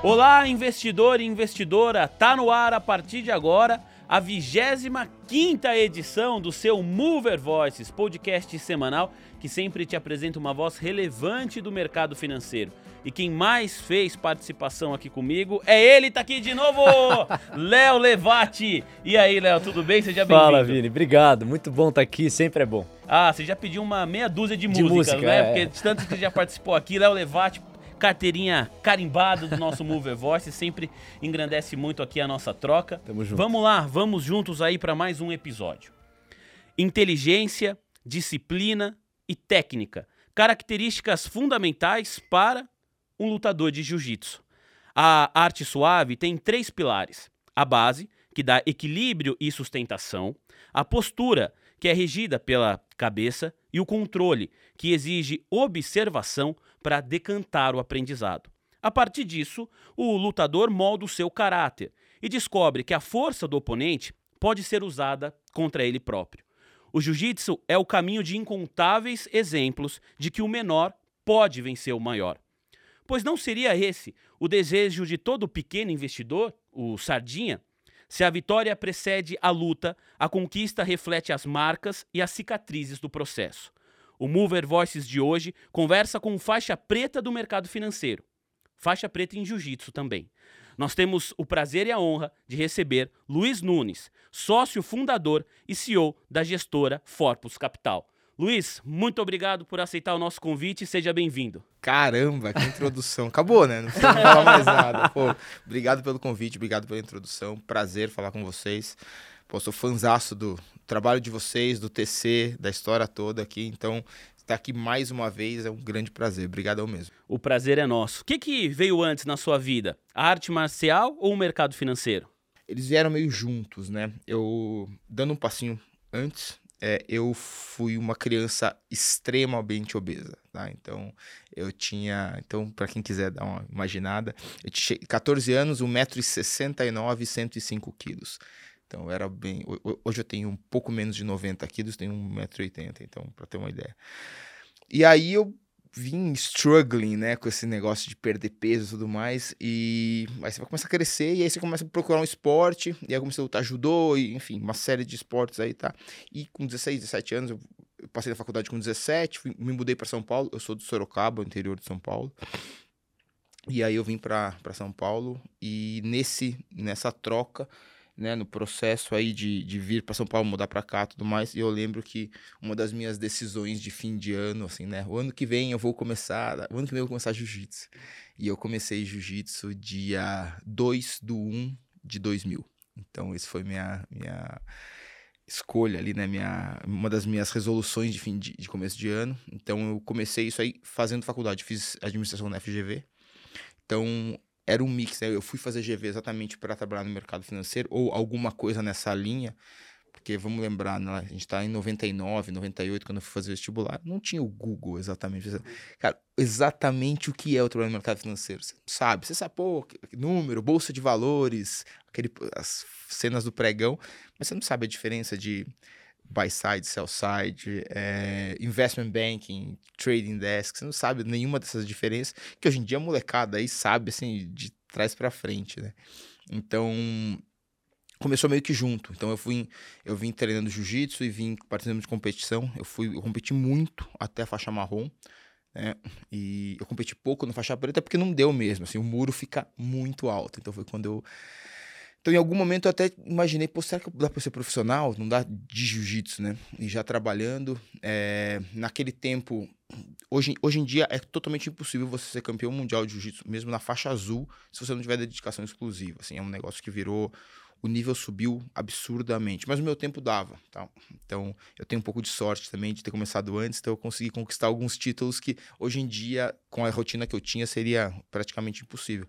Olá, investidor e investidora! Tá no ar a partir de agora a 25 edição do seu Mover Voices, podcast semanal que sempre te apresenta uma voz relevante do mercado financeiro. E quem mais fez participação aqui comigo é ele, tá aqui de novo, Léo Levati. E aí, Léo, tudo bem? Seja bem-vindo. Fala, Vini. Obrigado. Muito bom estar tá aqui, sempre é bom. Ah, você já pediu uma meia dúzia de, de músicas, música, né? É. Porque de tanto que já participou aqui, Léo Levati, carteirinha carimbada do nosso Mover Voice, sempre engrandece muito aqui a nossa troca. Tamo junto. Vamos lá, vamos juntos aí para mais um episódio. Inteligência, disciplina e técnica, características fundamentais para um lutador de jiu-jitsu. A arte suave tem três pilares: a base, que dá equilíbrio e sustentação, a postura, que é regida pela cabeça, e o controle, que exige observação para decantar o aprendizado. A partir disso, o lutador molda o seu caráter e descobre que a força do oponente pode ser usada contra ele próprio. O jiu-jitsu é o caminho de incontáveis exemplos de que o menor pode vencer o maior. Pois não seria esse o desejo de todo pequeno investidor, o Sardinha? Se a vitória precede a luta, a conquista reflete as marcas e as cicatrizes do processo. O Mover Voices de hoje conversa com faixa preta do mercado financeiro, faixa preta em jiu-jitsu também. Nós temos o prazer e a honra de receber Luiz Nunes, sócio fundador e CEO da gestora Forpus Capital. Luiz, muito obrigado por aceitar o nosso convite e seja bem-vindo. Caramba, que introdução. Acabou, né? Não precisa falar mais nada. Pô, obrigado pelo convite, obrigado pela introdução. Prazer falar com vocês. Pô, sou fanzaço do trabalho de vocês, do TC, da história toda aqui. Então, estar aqui mais uma vez é um grande prazer. Obrigadão mesmo. O prazer é nosso. O que, que veio antes na sua vida? A arte marcial ou o mercado financeiro? Eles vieram meio juntos, né? Eu, dando um passinho antes, é, eu fui uma criança extremamente obesa, tá? Então, eu tinha... Então, para quem quiser dar uma imaginada, eu tinha 14 anos, 1,69m, 105 quilos. Então, era bem... Hoje eu tenho um pouco menos de 90 quilos, tenho 1,80m, então, para ter uma ideia. E aí, eu vim struggling, né, com esse negócio de perder peso e tudo mais, e aí você vai começar a crescer, e aí você começa a procurar um esporte, e aí comecei a lutar judô, e, enfim, uma série de esportes aí, tá? E com 16, 17 anos, eu, passei na faculdade com 17, fui, me mudei para São Paulo, eu sou do Sorocaba, interior de São Paulo, e aí eu vim para São Paulo, e nesse, nessa troca, né, no processo aí de, de vir para São Paulo, mudar para cá, tudo mais. E eu lembro que uma das minhas decisões de fim de ano, assim, né, o ano que vem eu vou começar, o ano que vem eu vou começar jiu-jitsu. E eu comecei jiu-jitsu dia 2 do 1 de 2000. Então, esse foi minha minha escolha ali, né, minha uma das minhas resoluções de fim de, de começo de ano. Então, eu comecei isso aí fazendo faculdade, fiz administração na FGV. Então, era um mix, né? Eu fui fazer GV exatamente para trabalhar no mercado financeiro ou alguma coisa nessa linha, porque vamos lembrar, né? a gente está em 99, 98, quando eu fui fazer vestibular, não tinha o Google exatamente. Cara, exatamente o que é o trabalho no mercado financeiro. Você sabe, você sabe, pô, número, bolsa de valores, aquele, as cenas do pregão, mas você não sabe a diferença de buy side, sell side, é, investment banking, trading desk, você não sabe nenhuma dessas diferenças, que hoje em dia a molecada aí sabe, assim, de trás para frente, né? Então, começou meio que junto. Então, eu fui, eu vim treinando jiu-jitsu e vim participando de competição. Eu fui, eu competi muito até a faixa marrom, né? E eu competi pouco na faixa preta porque não deu mesmo, assim, o muro fica muito alto. Então, foi quando eu então, em algum momento eu até imaginei, pô, será que dá para ser profissional? Não dá de jiu-jitsu, né? E já trabalhando. É, naquele tempo, hoje, hoje em dia é totalmente impossível você ser campeão mundial de jiu-jitsu, mesmo na faixa azul, se você não tiver dedicação exclusiva. Assim, é um negócio que virou. O nível subiu absurdamente, mas o meu tempo dava. Tá? Então, eu tenho um pouco de sorte também de ter começado antes, então eu consegui conquistar alguns títulos que hoje em dia, com a rotina que eu tinha, seria praticamente impossível.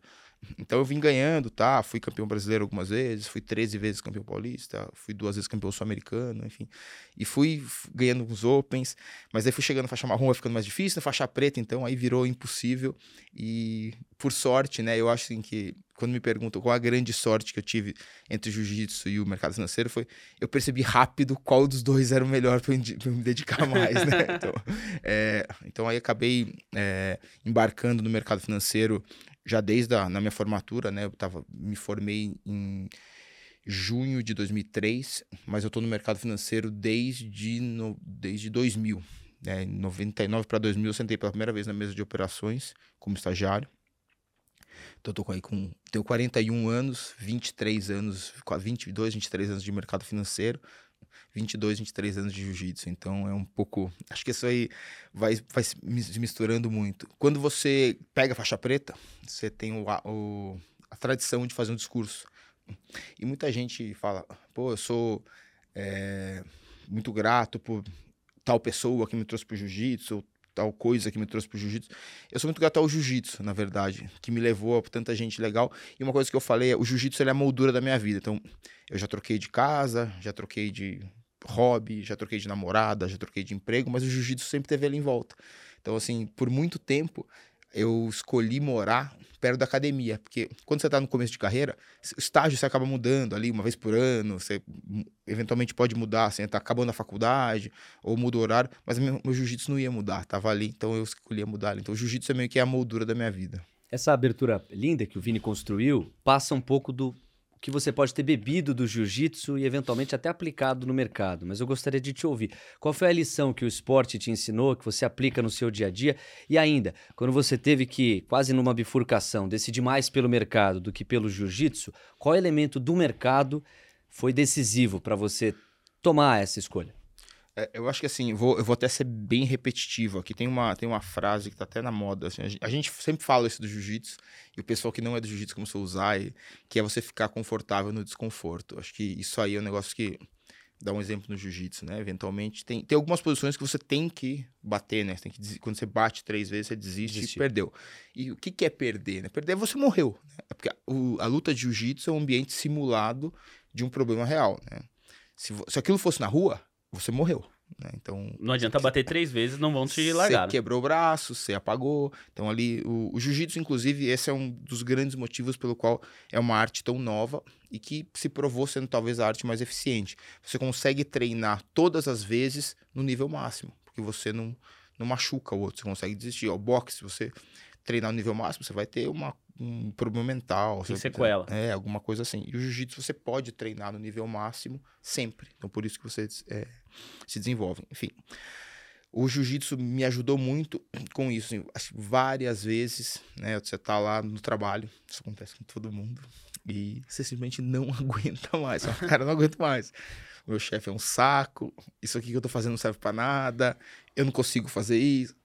Então eu vim ganhando, tá? Fui campeão brasileiro algumas vezes, fui 13 vezes campeão paulista, fui duas vezes campeão sul-americano, enfim. E fui ganhando os Opens, mas aí fui chegando na faixa marrom, vai ficando mais difícil, na faixa preta, então aí virou impossível. E por sorte, né, eu acho assim que quando me perguntam qual a grande sorte que eu tive entre o jiu-jitsu e o mercado financeiro foi eu percebi rápido qual dos dois era o melhor para eu me dedicar mais, né? Então, é, então aí acabei é, embarcando no mercado financeiro já desde a na minha formatura, né? Eu tava, me formei em junho de 2003, mas eu estou no mercado financeiro desde, no, desde 2000. Né? Em 99 para 2000 eu sentei pela primeira vez na mesa de operações como estagiário. Então, eu tô aí com. Tenho 41 anos, 23 anos, 22, 23 anos de mercado financeiro, 22, 23 anos de jiu-jitsu. Então, é um pouco. Acho que isso aí vai, vai se misturando muito. Quando você pega a faixa preta, você tem o, o, a tradição de fazer um discurso. E muita gente fala, pô, eu sou é, muito grato por tal pessoa que me trouxe pro jiu-jitsu, tal coisa que me trouxe pro jiu-jitsu. Eu sou muito grato ao jiu-jitsu, na verdade, que me levou a tanta gente legal. E uma coisa que eu falei é, o jiu-jitsu é a moldura da minha vida. Então, eu já troquei de casa, já troquei de hobby, já troquei de namorada, já troquei de emprego, mas o jiu-jitsu sempre teve ali em volta. Então, assim, por muito tempo, eu escolhi morar perto da academia, porque quando você está no começo de carreira, o estágio você acaba mudando ali uma vez por ano, você eventualmente pode mudar, você está acabando a faculdade, ou muda o horário, mas meu, meu jiu-jitsu não ia mudar, tava ali, então eu escolhi mudar. Então o jiu-jitsu é meio que a moldura da minha vida. Essa abertura linda que o Vini construiu passa um pouco do que você pode ter bebido do jiu-jitsu e eventualmente até aplicado no mercado. Mas eu gostaria de te ouvir. Qual foi a lição que o esporte te ensinou, que você aplica no seu dia a dia? E ainda, quando você teve que, quase numa bifurcação, decidir mais pelo mercado do que pelo jiu-jitsu, qual elemento do mercado foi decisivo para você tomar essa escolha? É, eu acho que assim, vou, eu vou até ser bem repetitivo aqui. Tem uma, tem uma frase que tá até na moda. Assim, a, gente, sempre fala isso do jiu-jitsu, e o pessoal que não é do jiu-jitsu começou a usar, e, que é você ficar confortável no desconforto. Acho que isso aí é um negócio que. Dá um exemplo no jiu-jitsu, né? Eventualmente, tem, tem algumas posições que você tem que bater, né? Tem que, quando você bate três vezes, você desiste Desistir. e perdeu. E o que, que é perder? Né? Perder é você morreu. Né? É porque a, o, a luta de jiu-jitsu é um ambiente simulado de um problema real, né? Se, se aquilo fosse na rua, você morreu. Né? Então, não adianta bater três vezes, não vão te largar. Você né? quebrou o braço, você apagou. Então, ali, o, o jiu-jitsu, inclusive, esse é um dos grandes motivos pelo qual é uma arte tão nova e que se provou sendo talvez a arte mais eficiente. Você consegue treinar todas as vezes no nível máximo, porque você não, não machuca o outro, você consegue desistir. O boxe, você treinar no nível máximo, você vai ter uma, um problema mental. Tem sequela. É, alguma coisa assim. E o jiu-jitsu você pode treinar no nível máximo sempre. Então, por isso que você é, se desenvolve. Enfim, o jiu-jitsu me ajudou muito com isso. Assim, várias vezes, né? Você tá lá no trabalho, isso acontece com todo mundo, e você simplesmente não aguenta mais. Cara, não aguento mais. O meu chefe é um saco, isso aqui que eu tô fazendo não serve para nada, eu não consigo fazer isso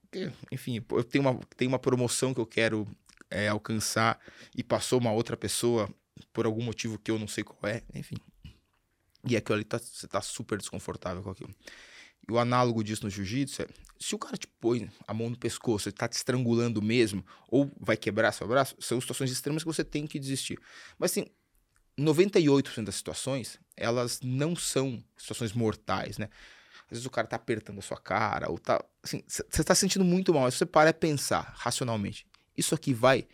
enfim, eu tenho uma, tenho uma promoção que eu quero é, alcançar e passou uma outra pessoa por algum motivo que eu não sei qual é, enfim. E aquilo ali tá, você tá super desconfortável com aquilo. E o análogo disso no jiu-jitsu é: se o cara te põe a mão no pescoço, ele tá te estrangulando mesmo, ou vai quebrar seu braço, são situações extremas que você tem que desistir. Mas assim, 98% das situações, elas não são situações mortais, né? Às vezes o cara tá apertando a sua cara, ou tá. Assim, você tá sentindo muito mal. Aí você para e pensar racionalmente: isso aqui vai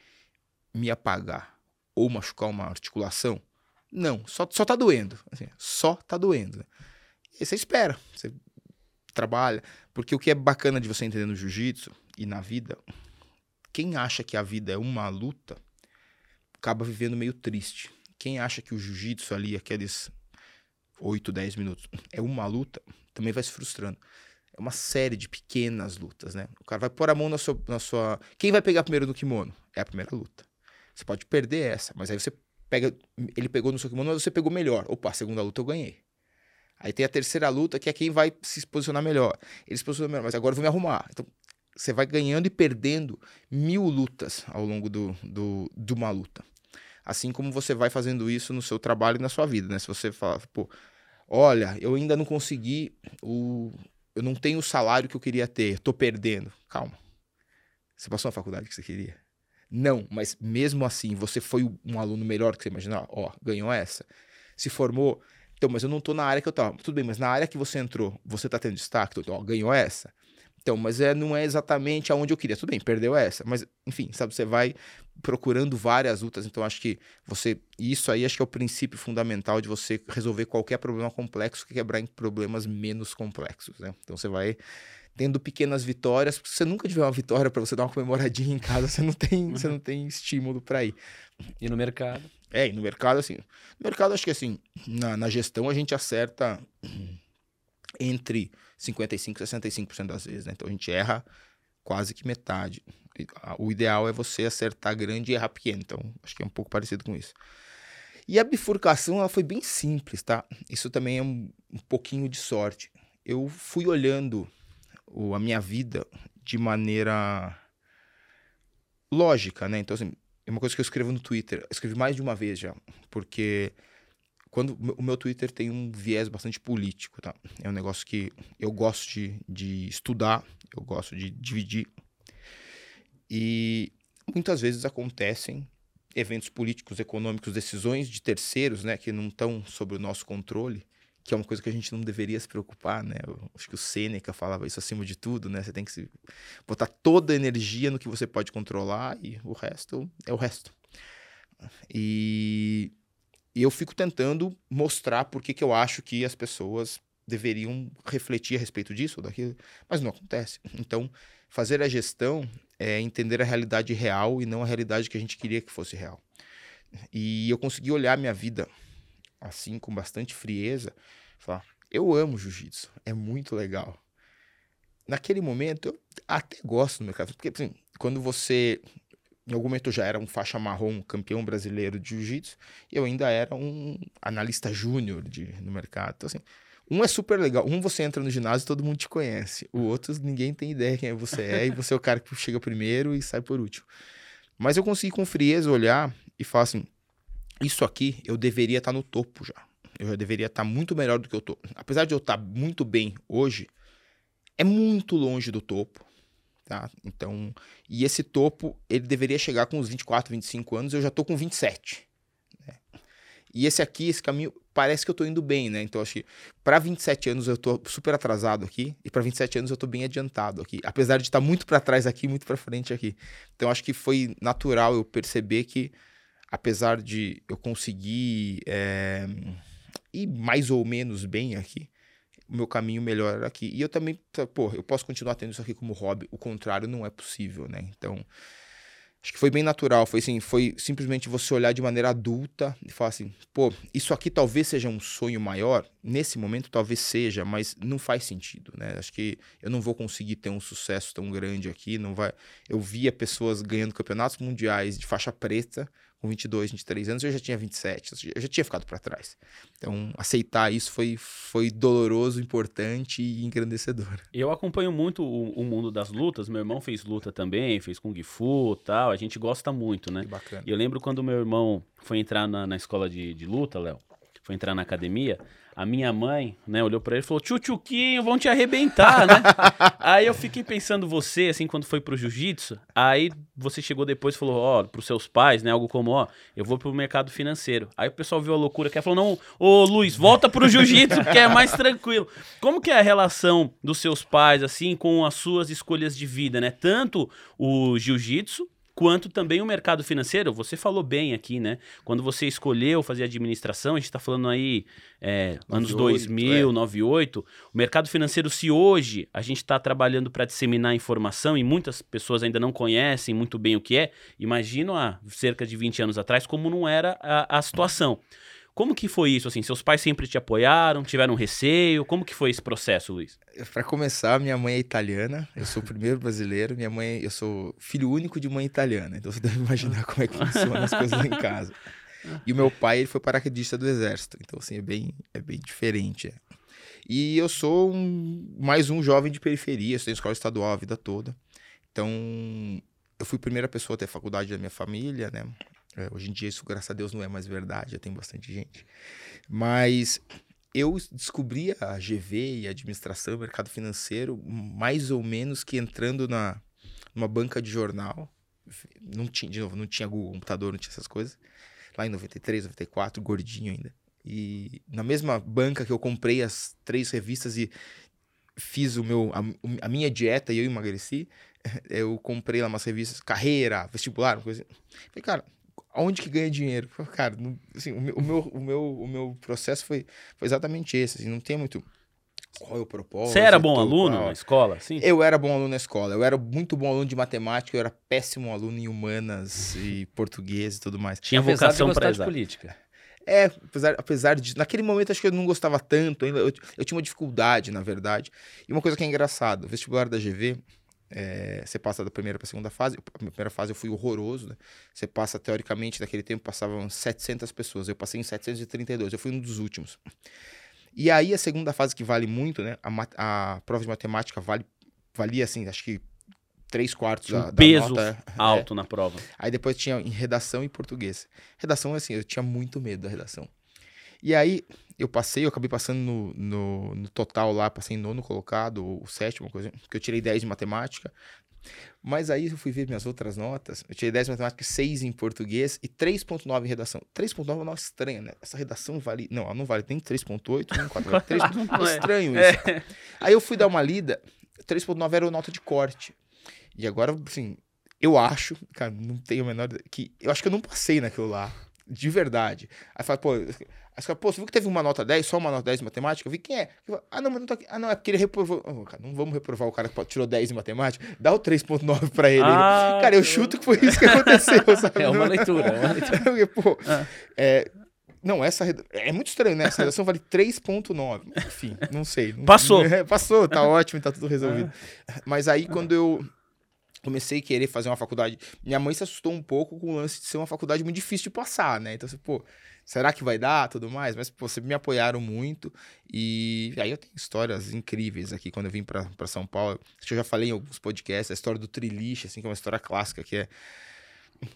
me apagar ou machucar uma articulação? Não, só, só tá doendo. Assim, só tá doendo. E você espera, você trabalha. Porque o que é bacana de você entender no jiu-jitsu e na vida, quem acha que a vida é uma luta, acaba vivendo meio triste. Quem acha que o jiu-jitsu ali, aqueles 8, 10 minutos, é uma luta, também vai se frustrando. É uma série de pequenas lutas, né? O cara vai pôr a mão na sua, na sua. Quem vai pegar primeiro no kimono? É a primeira luta. Você pode perder essa, mas aí você pega. Ele pegou no seu kimono, mas você pegou melhor. Opa, a segunda luta eu ganhei. Aí tem a terceira luta, que é quem vai se posicionar melhor. Ele se posiciona melhor, mas agora eu vou me arrumar. Então, você vai ganhando e perdendo mil lutas ao longo do, do, de uma luta. Assim como você vai fazendo isso no seu trabalho e na sua vida, né? Se você fala, pô, olha, eu ainda não consegui o. Eu não tenho o salário que eu queria ter, tô perdendo. Calma. Você passou na faculdade que você queria? Não, mas mesmo assim, você foi um aluno melhor que você imaginava? Ó, ganhou essa. Se formou. Então, mas eu não tô na área que eu tava. Tudo bem, mas na área que você entrou, você tá tendo destaque? Ó, ganhou essa. Então, mas é, não é exatamente aonde eu queria. Tudo bem, perdeu essa. Mas, enfim, sabe, você vai procurando várias lutas. Então, acho que você. Isso aí acho que é o princípio fundamental de você resolver qualquer problema complexo que quebrar em problemas menos complexos. Né? Então você vai tendo pequenas vitórias, porque se você nunca tiver uma vitória para você dar uma comemoradinha em casa, você não tem, você não tem estímulo para ir. E no mercado? É, e no mercado, assim. No mercado, acho que assim, na, na gestão a gente acerta entre 55% e 65% das vezes, né? Então a gente erra quase que metade. O ideal é você acertar grande e errar pequeno. Então, acho que é um pouco parecido com isso. E a bifurcação ela foi bem simples, tá? Isso também é um, um pouquinho de sorte. Eu fui olhando o, a minha vida de maneira lógica, né? Então, assim, é uma coisa que eu escrevo no Twitter. Eu escrevi mais de uma vez já, porque quando o meu Twitter tem um viés bastante político, tá? É um negócio que eu gosto de, de estudar, eu gosto de dividir. E muitas vezes acontecem eventos políticos, econômicos, decisões de terceiros, né, que não estão sob o nosso controle, que é uma coisa que a gente não deveria se preocupar, né? Eu acho que o Sêneca falava isso acima de tudo, né? Você tem que se botar toda a energia no que você pode controlar e o resto é o resto. E e eu fico tentando mostrar por que, eu acho que as pessoas deveriam refletir a respeito disso ou daquilo, mas não acontece. Então, fazer a gestão é entender a realidade real e não a realidade que a gente queria que fosse real. E eu consegui olhar minha vida assim, com bastante frieza, falar: eu amo jiu-jitsu, é muito legal. Naquele momento, eu até gosto do mercado, porque assim, quando você em algum momento eu já era um faixa marrom, campeão brasileiro de jiu-jitsu, e eu ainda era um analista júnior no mercado. Então, assim, um é super legal. Um você entra no ginásio e todo mundo te conhece. O outro, ninguém tem ideia quem você é, e você é o cara que chega primeiro e sai por último. Mas eu consegui com frieza olhar e falar assim: isso aqui eu deveria estar no topo já. Eu já deveria estar muito melhor do que eu tô. Apesar de eu estar muito bem hoje, é muito longe do topo. Tá? Então, e esse topo, ele deveria chegar com uns 24, 25 anos, eu já tô com 27. Né? E esse aqui, esse caminho, parece que eu tô indo bem, né? Então, acho que para 27 anos eu tô super atrasado aqui, e para 27 anos eu tô bem adiantado aqui, apesar de estar tá muito para trás aqui, muito para frente aqui. Então, acho que foi natural eu perceber que, apesar de eu conseguir é, ir mais ou menos bem aqui, o meu caminho melhor era aqui. E eu também, pô, eu posso continuar tendo isso aqui como hobby. O contrário não é possível, né? Então, acho que foi bem natural. Foi assim, foi simplesmente você olhar de maneira adulta e falar assim, pô, isso aqui talvez seja um sonho maior. Nesse momento talvez seja, mas não faz sentido, né? Acho que eu não vou conseguir ter um sucesso tão grande aqui, não vai. Eu via pessoas ganhando campeonatos mundiais de faixa preta com 22, 23 anos, eu já tinha 27, eu já tinha ficado para trás. Então, aceitar isso foi, foi doloroso, importante e engrandecedor. Eu acompanho muito o, o mundo das lutas, meu irmão fez luta também, fez Kung Fu tal, a gente gosta muito, né? Que bacana. E eu lembro quando meu irmão foi entrar na, na escola de, de luta, Léo, foi entrar na academia, a minha mãe, né, olhou para ele e falou: Tchutchuquinho, vão te arrebentar, né? aí eu fiquei pensando, você, assim, quando foi pro jiu-jitsu, aí você chegou depois e falou: Ó, oh, pros seus pais, né, algo como: Ó, oh, eu vou pro mercado financeiro. Aí o pessoal viu a loucura que ela falou: Não, ô Luiz, volta pro jiu-jitsu, que é mais tranquilo. Como que é a relação dos seus pais, assim, com as suas escolhas de vida, né? Tanto o jiu-jitsu quanto também o mercado financeiro. Você falou bem aqui, né? Quando você escolheu fazer administração, a gente está falando aí é, 98, anos 2000, é. 98. O mercado financeiro, se hoje a gente está trabalhando para disseminar informação e muitas pessoas ainda não conhecem muito bem o que é, imagino há cerca de 20 anos atrás como não era a, a situação. Como que foi isso, assim? Seus pais sempre te apoiaram, tiveram receio? Como que foi esse processo, Luiz? Para começar, minha mãe é italiana, eu sou o primeiro brasileiro, minha mãe, eu sou filho único de mãe italiana, então você deve imaginar como é que funcionam as coisas em casa. E o meu pai, ele foi paraquedista do exército, então assim, é bem, é bem diferente. É. E eu sou um, mais um jovem de periferia, estudei escola estadual a vida toda. Então, eu fui a primeira pessoa a ter faculdade da minha família, né? É, hoje em dia isso, graças a Deus, não é mais verdade, já tem bastante gente. Mas eu descobri a GV e a administração, mercado financeiro, mais ou menos que entrando na numa banca de jornal. Não tinha, de novo, não tinha Google, computador, não tinha essas coisas. Lá em 93, 94, gordinho ainda. E na mesma banca que eu comprei as três revistas e fiz o meu, a, a minha dieta e eu emagreci, eu comprei lá umas revistas, carreira, vestibular, uma coisa assim. Falei, cara, aonde que ganha dinheiro? Cara, não- assim, o, meu, o, meu, o, meu, o meu processo foi, foi exatamente esse. Assim, não tem muito qual é o propósito. Você era bom qual- aluno na escola? Sim. Eu era bom aluno na escola. Eu era muito bom aluno de matemática, eu era péssimo aluno em humanas e português e tudo mais. Tinha Apesar vocação para de exato. política. É, apesar, apesar de. Naquele momento, acho que eu não gostava tanto. ainda Eu, eu tinha uma dificuldade, na verdade. E uma coisa que é engraçado: o vestibular da GV, é, você passa da primeira para a segunda fase. A primeira fase eu fui horroroso, né? Você passa, teoricamente, naquele tempo passavam 700 pessoas. Eu passei em 732. Eu fui um dos últimos. E aí, a segunda fase, que vale muito, né? A, a prova de matemática vale, valia, assim, acho que. Três quartos um da, da peso nota. é. Alto na prova. Aí depois tinha em redação e português. Redação, assim, eu tinha muito medo da redação. E aí eu passei, eu acabei passando no, no, no total lá, passei em nono colocado, ou sétimo, coisa, porque eu tirei 10 de matemática. Mas aí eu fui ver minhas outras notas. Eu tirei 10 em matemática, 6 em português e 3.9 em redação. 3.9 é uma nota estranha, né? Essa redação vale. Não, ela não vale nem 3.8, nem 4. Vale 3. É estranho isso. Aí eu fui dar uma lida, 3.9 era nota de corte. E agora, assim, eu acho, cara, não tenho a menor. que Eu acho que eu não passei naquilo lá. De verdade. Aí fala, pô. Aí você fala, pô, você viu que teve uma nota 10, só uma nota 10 em matemática? Eu vi quem é. Falo, ah, não, mas não tá aqui. Ah, não, é porque ele reprovou. Ô, cara, não vamos reprovar o cara que tirou 10 em matemática. Dá o 3.9 pra ele. Ah, cara, eu chuto que foi isso que aconteceu, sabe? É uma leitura, é uma leitura. Porque, pô, Ah. é, não, essa reda- é muito estranho, né? Essa redação vale 3.9. Enfim, não sei. Passou. É, passou, tá ótimo, tá tudo resolvido. Mas aí quando eu comecei a querer fazer uma faculdade, minha mãe se assustou um pouco com o lance de ser uma faculdade muito difícil de passar, né? Então, assim, pô, será que vai dar, tudo mais? Mas, pô, vocês me apoiaram muito e aí eu tenho histórias incríveis aqui quando eu vim pra São Paulo. Acho que eu já falei em alguns podcasts, a história do Triliche, assim, que é uma história clássica, que é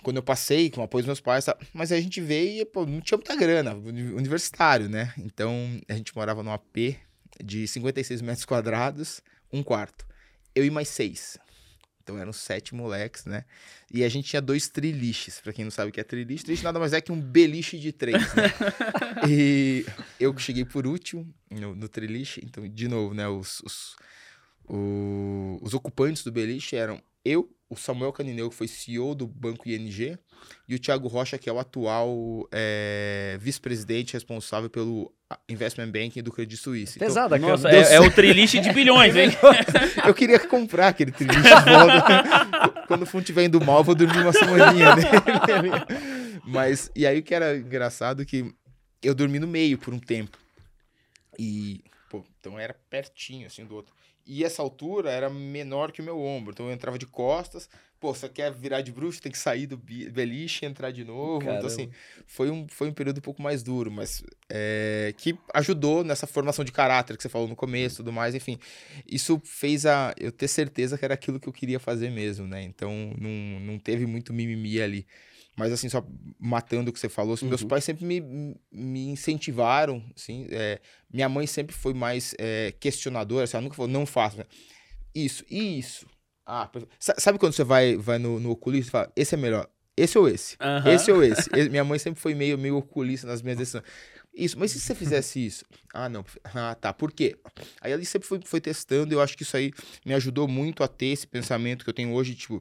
quando eu passei com o apoio dos meus pais, tá? mas aí a gente veio e pô, não tinha muita grana, uni- universitário, né? Então a gente morava num AP de 56 metros quadrados, um quarto. Eu e mais seis. Então eram sete moleques, né? E a gente tinha dois triliches. Pra quem não sabe o que é triliche, triliche nada mais é que um beliche de três, né? e eu que cheguei por último no, no triliche. Então, de novo, né? Os, os, o- os ocupantes do beliche eram eu, o Samuel Canineu, que foi CEO do Banco ING, e o Thiago Rocha, que é o atual é, vice-presidente responsável pelo Investment Banking do Credit Suisse. Então, Pesada, Nossa, cara. é, é o triliche de bilhões, hein? eu queria comprar aquele volta. Quando o fundo estiver indo mal, eu vou dormir uma semaninha nele. Mas, e aí o que era engraçado é que eu dormi no meio por um tempo. E, pô, então era pertinho, assim, do outro. E essa altura era menor que o meu ombro. Então eu entrava de costas. Pô, você quer virar de bruxo, tem que sair do beliche e entrar de novo. Caramba. Então, assim, foi um, foi um período um pouco mais duro, mas é, que ajudou nessa formação de caráter que você falou no começo e tudo mais, enfim. Isso fez a, eu ter certeza que era aquilo que eu queria fazer mesmo, né? Então não, não teve muito mimimi ali. Mas assim, só matando o que você falou, assim, meus Uhum. pais sempre me, me incentivaram, assim, é, minha mãe sempre foi mais é, questionadora, assim, ela nunca falou, não faço. né? Isso, e isso. Ah, sabe quando você vai, vai no, no oculista e fala, esse é melhor, esse ou esse? Aham. Esse ou esse? Minha mãe sempre foi meio, meio oculista nas minhas decisões. Isso, mas se você fizesse isso? Ah, não. Ah, tá. Por quê? Aí ela sempre foi, foi testando, eu acho que isso aí me ajudou muito a ter esse pensamento que eu tenho hoje, tipo,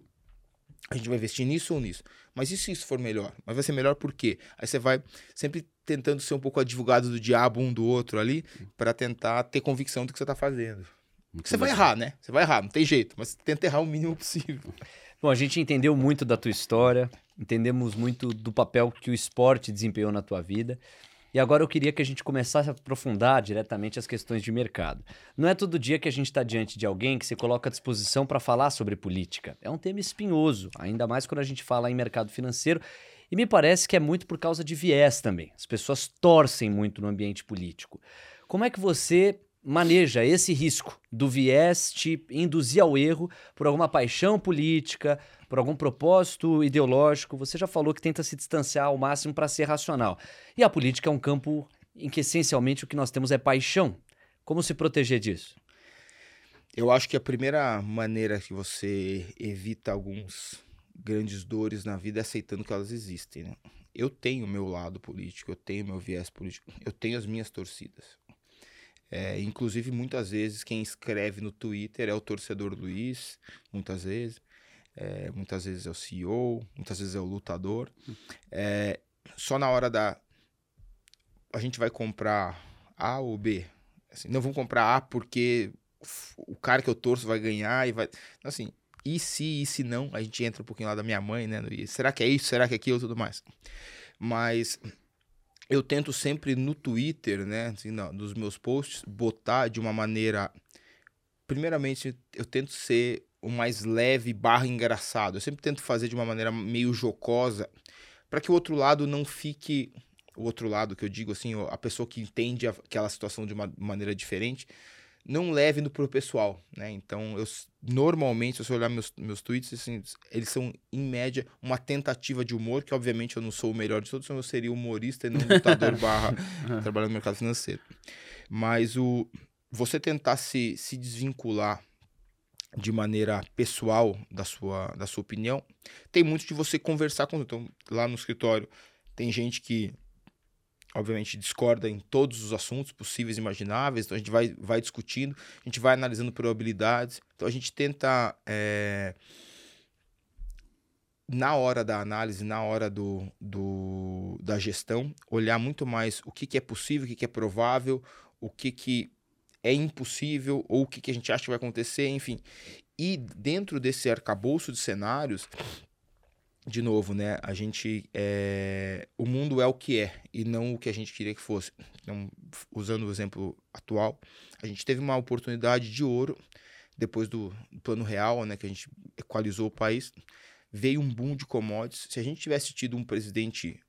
a gente vai investir nisso ou nisso. Mas e se isso for melhor? Mas vai ser melhor por quê? Aí você vai sempre tentando ser um pouco advogado do diabo um do outro ali, pra tentar ter convicção do que você tá fazendo. Porque você vai errar, né? Você vai errar, não tem jeito, mas tenta errar o mínimo possível. Bom, a gente entendeu muito da tua história, entendemos muito do papel que o esporte desempenhou na tua vida. E agora eu queria que a gente começasse a aprofundar diretamente as questões de mercado. Não é todo dia que a gente está diante de alguém que se coloca à disposição para falar sobre política. É um tema espinhoso, ainda mais quando a gente fala em mercado financeiro. E me parece que é muito por causa de viés também. As pessoas torcem muito no ambiente político. Como é que você maneja esse risco do viés te induzir ao erro por alguma paixão política, por algum propósito ideológico? Você já falou que tenta se distanciar ao máximo para ser racional. E a política é um campo em que essencialmente o que nós temos é paixão. Como se proteger disso? Eu acho que a primeira maneira que você evita alguns grandes dores na vida é aceitando que elas existem. Né? Eu tenho meu lado político, eu tenho meu viés político, eu tenho as minhas torcidas. É, inclusive, muitas vezes, quem escreve no Twitter é o torcedor Luiz, muitas vezes. É, muitas vezes é o CEO, muitas vezes é o lutador. É, só na hora da. A gente vai comprar A ou B. Assim, não vamos comprar A porque o cara que eu torço vai ganhar e vai. Assim, e se, e se não, a gente entra um pouquinho lá da minha mãe, né? E será que é isso? Será que é aquilo? Tudo mais. Mas eu tento sempre no Twitter, né? Assim, não, nos meus posts, botar de uma maneira. Primeiramente, eu tento ser o mais leve barra engraçado. Eu sempre tento fazer de uma maneira meio jocosa para que o outro lado não fique o outro lado que eu digo assim, a pessoa que entende aquela situação de uma maneira diferente, não leve no pro pessoal, né? Então, eu normalmente, se você olhar meus, meus tweets, assim, eles são, em média, uma tentativa de humor, que obviamente eu não sou o melhor de todos, eu seria humorista e não lutador barra trabalhando no mercado financeiro. Mas o você tentar se, se desvincular de maneira pessoal da sua, da sua opinião, tem muito de você conversar com. Então, lá no escritório, tem gente que, obviamente, discorda em todos os assuntos possíveis e imagináveis, então a gente vai, vai discutindo, a gente vai analisando probabilidades, então a gente tenta. É, na hora da análise, na hora do, do, da gestão, olhar muito mais o que, que é possível, o que, que é provável, o que, que é impossível ou o que, que a gente acha que vai acontecer, enfim. E dentro desse arcabouço de cenários, de novo, né? A gente. É... O mundo é o que é e não o que a gente queria que fosse. Então, usando o exemplo atual, a gente teve uma oportunidade de ouro depois do plano real, né? Que a gente equalizou o país. Veio um boom de commodities. Se a gente tivesse tido um presidente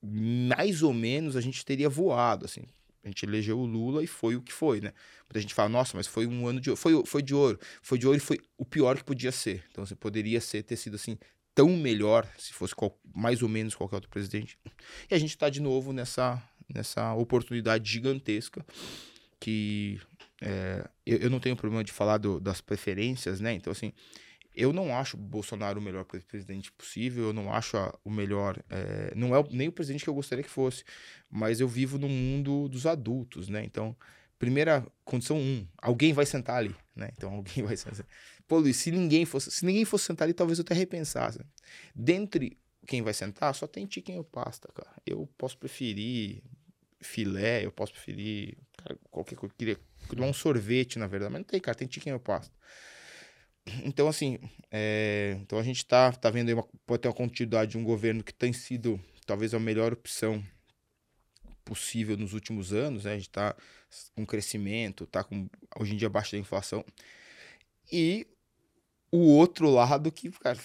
mais ou menos, a gente teria voado, assim. A gente elegeu o Lula e foi o que foi, né? Muita gente fala, nossa, mas foi um ano de ouro. Foi, foi de ouro. Foi de ouro e foi o pior que podia ser. Então, você poderia ser, ter sido assim, tão melhor se fosse qual, mais ou menos qualquer outro presidente. E a gente está de novo nessa, nessa oportunidade gigantesca que é, eu, eu, não tenho problema de falar do, das preferências, né? Então, assim, eu não acho Bolsonaro o melhor presidente possível, eu não acho a, o melhor. É, não é nem o presidente que eu gostaria que fosse, mas eu vivo no mundo dos adultos, né? Então, primeira condição um, alguém vai sentar ali, né? Então alguém vai sentar. Pô, Luiz, se ninguém fosse, se ninguém fosse sentar ali, talvez eu até repensasse. Dentre quem vai sentar, só tem chicken ou pasta, cara. Eu posso preferir filé, eu posso preferir cara, qualquer coisa. Eu queria tomar um sorvete, na verdade, mas não tem, cara, tem chicken ou pasta. Então, assim, é, então a gente tá, tá vendo aí uma, pode ter uma continuidade de um governo que tem sido talvez a melhor opção possível nos últimos anos, né? A gente tá com crescimento, tá com hoje em dia baixa da inflação. E o outro lado que, cara,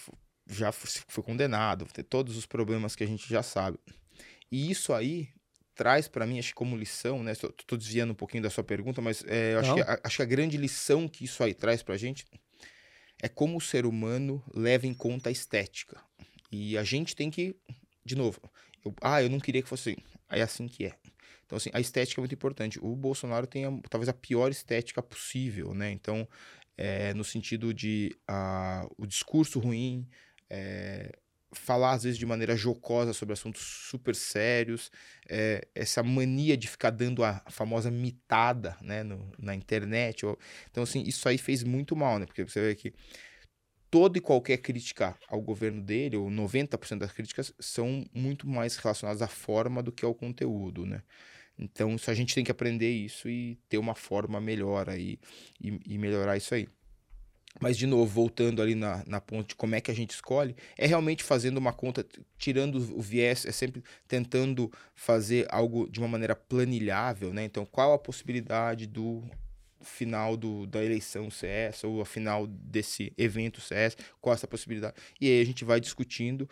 já foi condenado, ter todos os problemas que a gente já sabe. E isso aí traz para mim, acho que como lição, né? Estou desviando um pouquinho da sua pergunta, mas é, acho, que, a, acho que a grande lição que isso aí traz para a gente é como o ser humano leva em conta a estética. E a gente tem que, de novo, eu, ah, eu não queria que fosse assim. É assim que é. Então, assim, a estética é muito importante. O Bolsonaro tem a, talvez a pior estética possível, né? Então, é, no sentido de uh, o discurso ruim, é, falar às vezes de maneira jocosa sobre assuntos super sérios, é, essa mania de ficar dando a famosa mitada né, no, na internet. Ou... Então, assim, isso aí fez muito mal, né? Porque você vê que toda e qualquer crítica ao governo dele, ou 90% das críticas, são muito mais relacionadas à forma do que ao conteúdo, né? Então, a gente tem que aprender isso e ter uma forma melhor aí e, e melhorar isso aí. Mas, de novo, voltando ali na, na ponte como é que a gente escolhe, é realmente fazendo uma conta, tirando o viés, é sempre tentando fazer algo de uma maneira planilhável, né? Então, qual a possibilidade do final do, da eleição essa, ou a final desse evento essa, qual essa possibilidade? E aí a gente vai discutindo.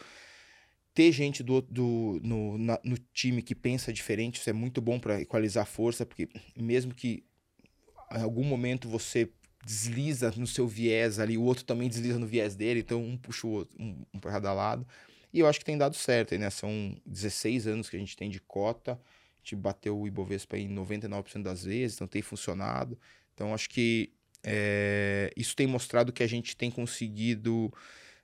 Ter gente do, do, no, na, no time que pensa diferente, isso é muito bom para equalizar a força, porque mesmo que em algum momento você desliza no seu viés ali, o outro também desliza no viés dele, então um puxa o outro, um, um para cada lado. E eu acho que tem dado certo, né? São 16 anos que a gente tem de cota, a gente bateu o Ibovespa em 99% das vezes, então tem funcionado. Então acho que é, isso tem mostrado que a gente tem conseguido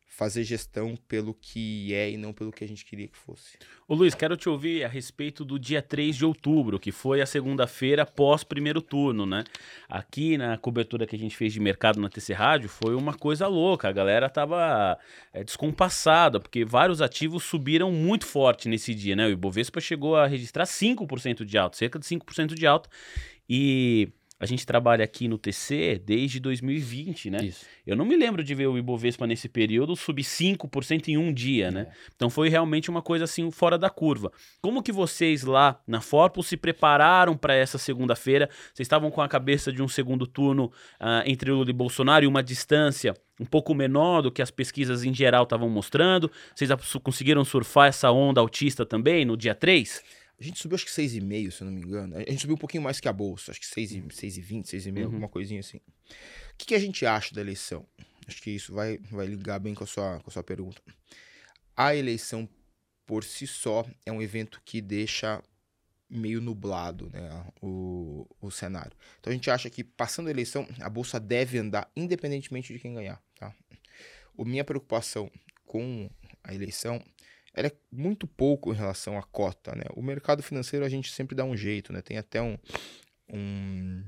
fazer gestão pelo que é e não pelo que a gente queria que fosse. Ô Luiz, quero te ouvir a respeito do dia 3 de outubro, que foi a segunda-feira pós primeiro turno, né? Aqui na cobertura que a gente fez de mercado na TC Rádio, foi uma coisa louca. A galera tava é, descompassada, porque vários ativos subiram muito forte nesse dia, né? O Ibovespa chegou a registrar 5% de alta, cerca de 5% de alta. E a gente trabalha aqui no TC desde 2020, né? Isso. Eu não me lembro de ver o Ibovespa nesse período subir 5% em um dia, né? É. Então foi realmente uma coisa assim fora da curva. Como que vocês lá na Forpus se prepararam para essa segunda-feira? Vocês estavam com a cabeça de um segundo turno ah, entre Lula e Bolsonaro e uma distância um pouco menor do que as pesquisas em geral estavam mostrando? Vocês conseguiram surfar essa onda autista também no dia 3? A gente subiu acho que 6,5, se eu não me engano. A gente subiu um pouquinho mais que a bolsa, acho que 6,20, 6,5, Uhum. alguma coisinha assim. O que, que a gente acha da eleição? Acho que isso vai, vai ligar bem com a, sua, com a sua pergunta. A eleição por si só é um evento que deixa meio nublado né, o, o cenário. Então a gente acha que passando a eleição, a bolsa deve andar independentemente de quem ganhar. Tá? A minha preocupação com a eleição ela é muito pouco em relação à cota, né? O mercado financeiro a gente sempre dá um jeito, né? Tem até um, um,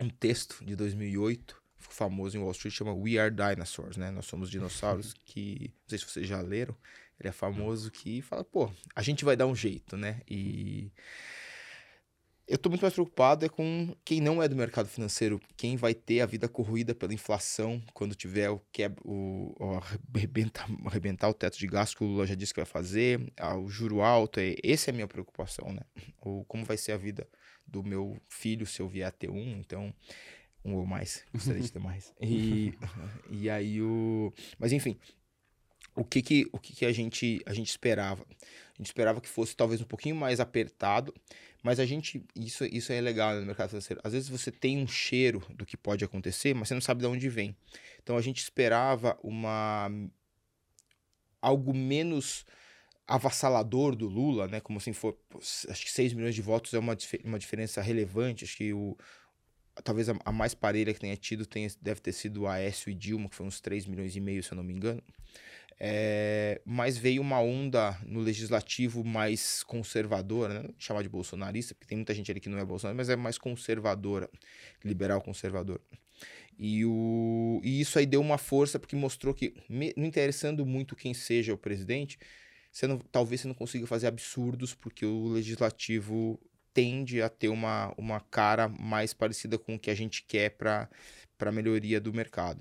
um texto de 2008, ficou famoso em Wall Street, chama We Are Dinosaurs, né? Nós somos dinossauros, que, não sei se vocês já leram, ele é famoso que fala, pô, a gente vai dar um jeito, né? E eu tô muito mais preocupado é com quem não é do mercado financeiro, quem vai ter a vida corroída pela inflação quando tiver o quebra, o, o arrebenta, arrebentar o teto de gastos que o Lula já disse que vai fazer, o juro alto, é, essa é a minha preocupação, né? Ou como vai ser a vida do meu filho se eu vier a ter um, então um ou mais, gostaria de ter mais. E, e aí o, mas enfim, o que que, o que, que a gente a gente esperava? A gente esperava que fosse talvez um pouquinho mais apertado, mas a gente isso isso é legal no mercado financeiro. Às vezes você tem um cheiro do que pode acontecer, mas você não sabe de onde vem. Então a gente esperava uma algo menos avassalador do Lula, né? Como assim for, acho que 6 milhões de votos é uma, uma diferença relevante. Acho que o talvez a, a mais parelha que tenha tido tenha, deve ter sido a Aécio e Dilma, que foi uns 3 milhões e meio, se eu não me engano. É, mas veio uma onda no legislativo mais conservadora, né? chamar de bolsonarista, porque tem muita gente ali que não é bolsonarista, mas é mais conservadora, liberal conservador. E, o, e isso aí deu uma força, porque mostrou que, me- não interessando muito quem seja o presidente, você não, talvez você não consiga fazer absurdos, porque o legislativo tende a ter uma, uma cara mais parecida com o que a gente quer para a melhoria do mercado.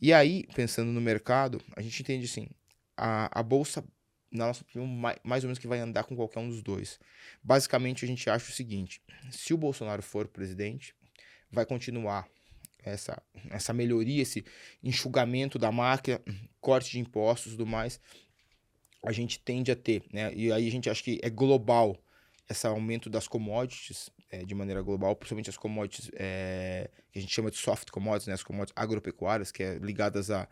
E aí, pensando no mercado, a gente entende assim, a, a bolsa, na nossa opinião, mais, mais ou menos que vai andar com qualquer um dos dois. Basicamente, a gente acha o seguinte, se o Bolsonaro for presidente, vai continuar essa, essa melhoria, esse enxugamento da máquina, corte de impostos e tudo mais, a gente tende a ter, né? E aí a gente acha que é global esse aumento das commodities eh, de maneira global, principalmente as commodities eh, que a gente chama de soft commodities, né? As commodities agropecuárias, que é ligadas à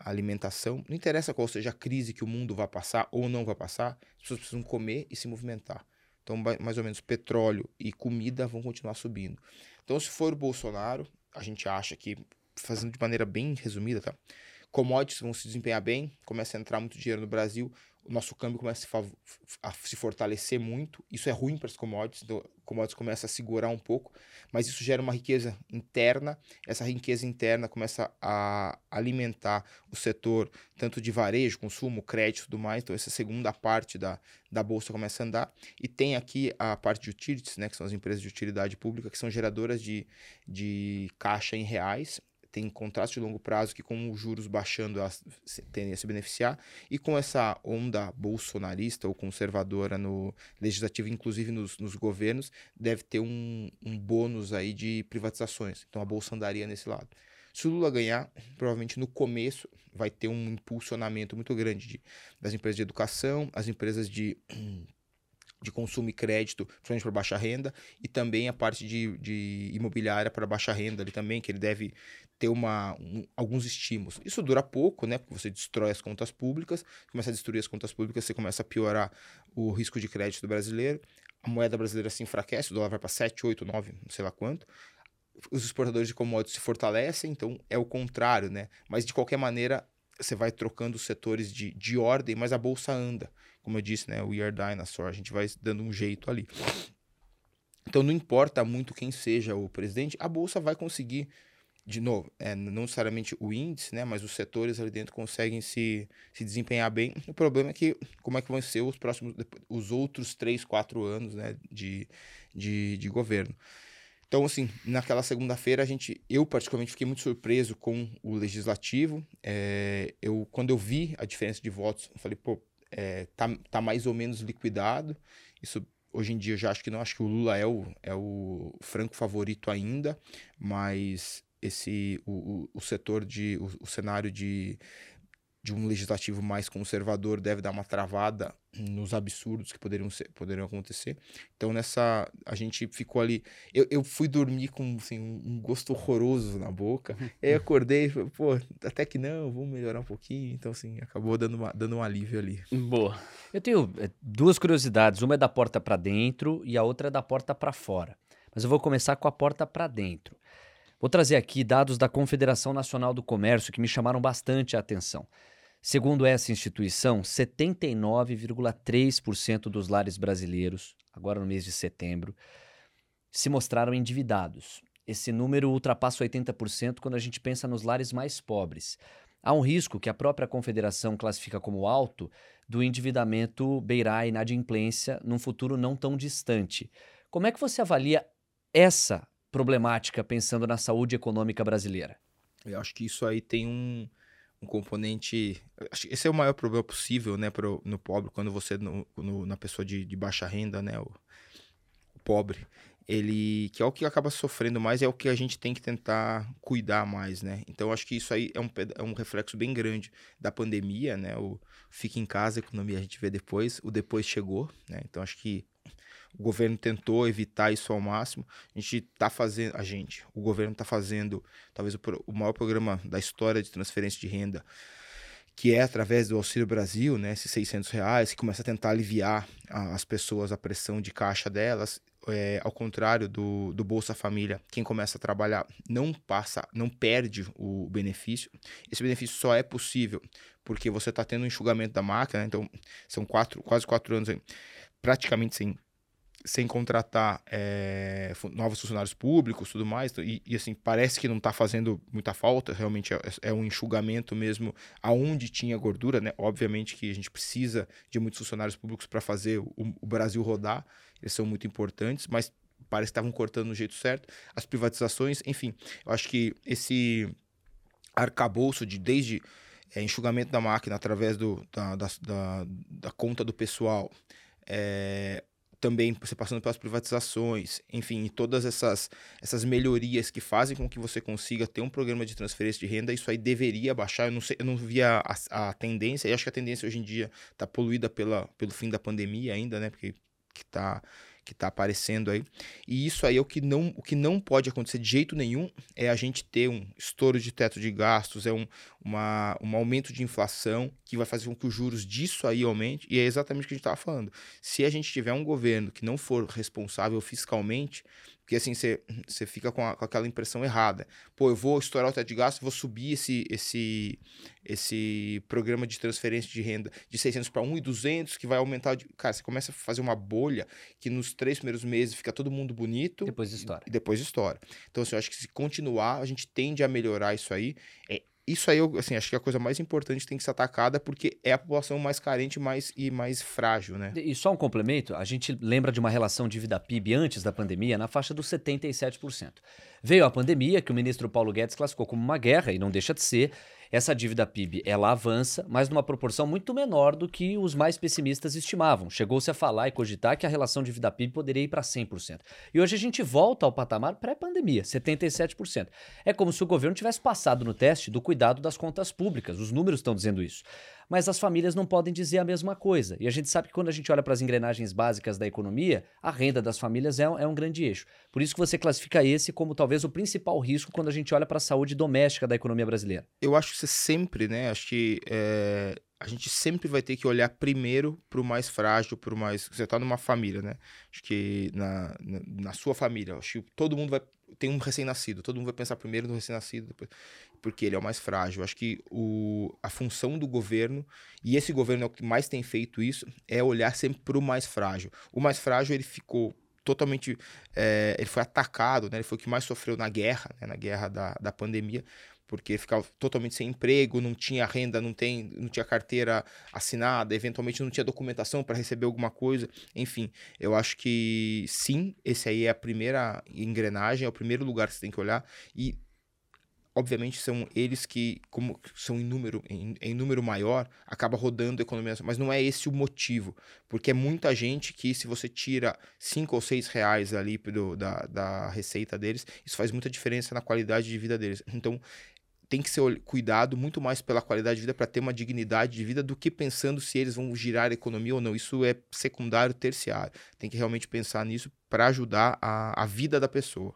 alimentação. Não interessa qual seja a crise que o mundo vai passar ou não vai passar, as pessoas precisam comer e se movimentar. Então, mais ou menos, petróleo e comida vão continuar subindo. Então, se for o Bolsonaro, a gente acha que, fazendo de maneira bem resumida, tá? Commodities vão se desempenhar bem, começa a entrar muito dinheiro no Brasil, o nosso câmbio começa a se, a se fortalecer muito. Isso é ruim para as commodities, então, commodities começa a segurar um pouco, mas isso gera uma riqueza interna. Essa riqueza interna começa a alimentar o setor tanto de varejo, consumo, crédito e tudo mais. Então, essa segunda parte da, da bolsa começa a andar. E tem aqui a parte de utilities, né, que são as empresas de utilidade pública, que são geradoras de, de caixa em reais. Tem contratos de longo prazo que, com os juros baixando, elas tendem a se beneficiar. E com essa onda bolsonarista ou conservadora no legislativo, inclusive nos, nos governos, deve ter um, um bônus aí de privatizações. Então a bolsa andaria nesse lado. Se o Lula ganhar, provavelmente no começo vai ter um impulsionamento muito grande de, das empresas de educação, as empresas de, de consumo e crédito, principalmente para baixa renda, e também a parte de, de imobiliária para baixa renda ali também, que ele deve ter uma, um- alguns estímulos. Isso dura pouco, né? Porque você destrói as contas públicas, começa a destruir as contas públicas, você começa a piorar o risco de crédito brasileiro, a moeda brasileira se enfraquece, o dólar vai para 7, 8, 9, não sei lá quanto. Os exportadores de commodities se fortalecem, então é o contrário, né? Mas de qualquer maneira, você vai trocando os setores de, de ordem, mas a bolsa anda. Como eu disse, né? We are dinosaur, a gente vai dando um jeito ali. Então não importa muito quem seja o presidente, a bolsa vai conseguir de novo, é, não necessariamente o índice, né, mas os setores ali dentro conseguem se, se desempenhar bem. O problema é que como é que vão ser os próximos, os outros três, quatro anos, né, de, de, de governo. Então, assim, naquela segunda-feira a gente, eu particularmente fiquei muito surpreso com o legislativo. É, eu, quando eu vi a diferença de votos, eu falei, pô, é, tá, tá mais ou menos liquidado. Isso hoje em dia eu já acho que não, acho que o Lula é o, é o franco favorito ainda, mas esse o, o, o setor de o, o, cenário de, de um legislativo mais conservador deve dar uma travada nos absurdos que poderiam ser, poderiam acontecer. Então nessa a gente ficou ali eu, eu fui dormir com assim, um gosto horroroso na boca. Aí acordei pô até que não vamos melhorar um pouquinho. Então assim acabou dando uma, dando um alívio ali. Boa. Eu tenho é, duas curiosidades. Uma é da porta para dentro e a outra é da porta para fora. Mas eu vou começar com a porta para dentro Vou trazer aqui dados da Confederação Nacional do Comércio que me chamaram bastante a atenção. Segundo essa instituição, 79,3% dos lares brasileiros, agora no mês de setembro, se mostraram endividados. Esse número ultrapassa 80% quando a gente pensa nos lares mais pobres. Há um risco que a própria confederação classifica como alto do endividamento beirar a inadimplência num futuro não tão distante. Como é que você avalia essa problemática pensando na saúde econômica brasileira? Eu acho que isso aí tem um, um componente. esse é o maior problema possível, né, pro, no pobre, quando você, no, no, na pessoa de, de, baixa renda, né, o, o, pobre, ele. que é o que acaba sofrendo mais, é o que a gente tem que tentar cuidar mais, né. Então, acho que isso aí é um, é um reflexo bem grande da pandemia, né, o fica em casa, a economia a gente vê depois, o depois chegou, né, então acho que o governo tentou evitar isso ao máximo. A gente está fazendo, a gente, o governo está fazendo talvez o, o, maior programa da história de transferência de renda, que é através do Auxílio Brasil, né, esses 600 reais, que começa a tentar aliviar a, as pessoas a pressão de caixa delas. É, ao contrário do, do Bolsa Família, quem começa a trabalhar não passa, não perde o benefício. Esse benefício só é possível porque você está tendo um enxugamento da máquina, né? então são quatro, quase quatro anos praticamente sem sem contratar é, novos funcionários públicos tudo mais e, e, assim parece que não está fazendo muita falta realmente é, é, um enxugamento mesmo aonde tinha gordura né? Obviamente que a gente precisa de muitos funcionários públicos para fazer o, o, Brasil rodar eles são muito importantes mas parece que estavam cortando no jeito certo. As privatizações enfim eu acho que esse arcabouço de desde é, enxugamento da máquina através do, da, da, da, da conta do pessoal é, também você passando pelas privatizações, enfim, todas essas, essas melhorias que fazem com que você consiga ter um programa de transferência de renda, isso aí deveria baixar. Eu não, sei, eu não vi a, a, a tendência, e acho que a tendência hoje em dia está poluída pela, pelo fim da pandemia ainda, né? Porque que está que está aparecendo aí. E isso aí é o que não, o que não pode acontecer de jeito nenhum é a gente ter um estouro de teto de gastos, é um, uma, um aumento de inflação que vai fazer com que os juros disso aí aumente. E é exatamente o que a gente estava falando. Se a gente tiver um governo que não for responsável fiscalmente, porque assim, você fica com, a, com, aquela impressão errada. Pô, eu vou estourar o teto de gasto, vou subir esse, esse, esse programa de transferência de renda de 600 para 1,200, que vai aumentar. De... Cara, você começa a fazer uma bolha que nos três primeiros meses fica todo mundo bonito. Depois estoura. E depois estoura. Então, assim, eu acho que se continuar, a gente tende a melhorar isso aí. É, isso aí, eu, assim, acho que é a coisa mais importante tem que ser atacada porque é a população mais carente mais, e mais frágil, né? E só um complemento, a gente lembra de uma relação dívida PIB antes da pandemia na faixa dos 77%. Veio a pandemia, que o ministro Paulo Guedes classificou como uma guerra, e não deixa de ser, essa dívida PIB ela avança, mas numa proporção muito menor do que os mais pessimistas estimavam. Chegou-se a falar e cogitar que a relação dívida PIB poderia ir para 100%. E hoje a gente volta ao patamar pré-pandemia, 77%. É como se o governo tivesse passado no teste do cuidado das contas públicas. Os números estão dizendo isso mas as famílias não podem dizer a mesma coisa. E a gente sabe que quando a gente olha para as engrenagens básicas da economia, a renda das famílias é, é um grande eixo. Por isso que você classifica esse como talvez o principal risco quando a gente olha para a saúde doméstica da economia brasileira. Eu acho que você sempre, né? Acho que é, a gente sempre vai ter que olhar primeiro para o mais frágil, para o mais. Você está numa família, né? Acho que na, na, na, sua família, acho que todo mundo vai tem um recém-nascido. Todo mundo vai pensar primeiro no recém-nascido, porque ele é o mais frágil. Acho que o, a função do governo, e esse governo é o que mais tem feito isso, é olhar sempre para o mais frágil. O mais frágil, ele ficou totalmente. É, ele foi atacado, né? ele foi o que mais sofreu na guerra, né? na guerra da, da pandemia, porque ficava totalmente sem emprego, não tinha renda, não, tem, não tinha carteira assinada, eventualmente não tinha documentação para receber alguma coisa. Enfim, eu acho que sim, esse aí é a primeira engrenagem, é o primeiro lugar que você tem que olhar. E obviamente são eles que, como são em número, em, em, número maior, acaba rodando a economia, mas não é esse o motivo, porque é muita gente que se você tira cinco ou seis reais ali do, da, da receita deles, isso faz muita diferença na qualidade de vida deles. Então, tem que ser cuidado muito mais pela qualidade de vida para ter uma dignidade de vida do que pensando se eles vão girar a economia ou não. Isso é secundário, terciário. Tem que realmente pensar nisso para ajudar a, a vida da pessoa.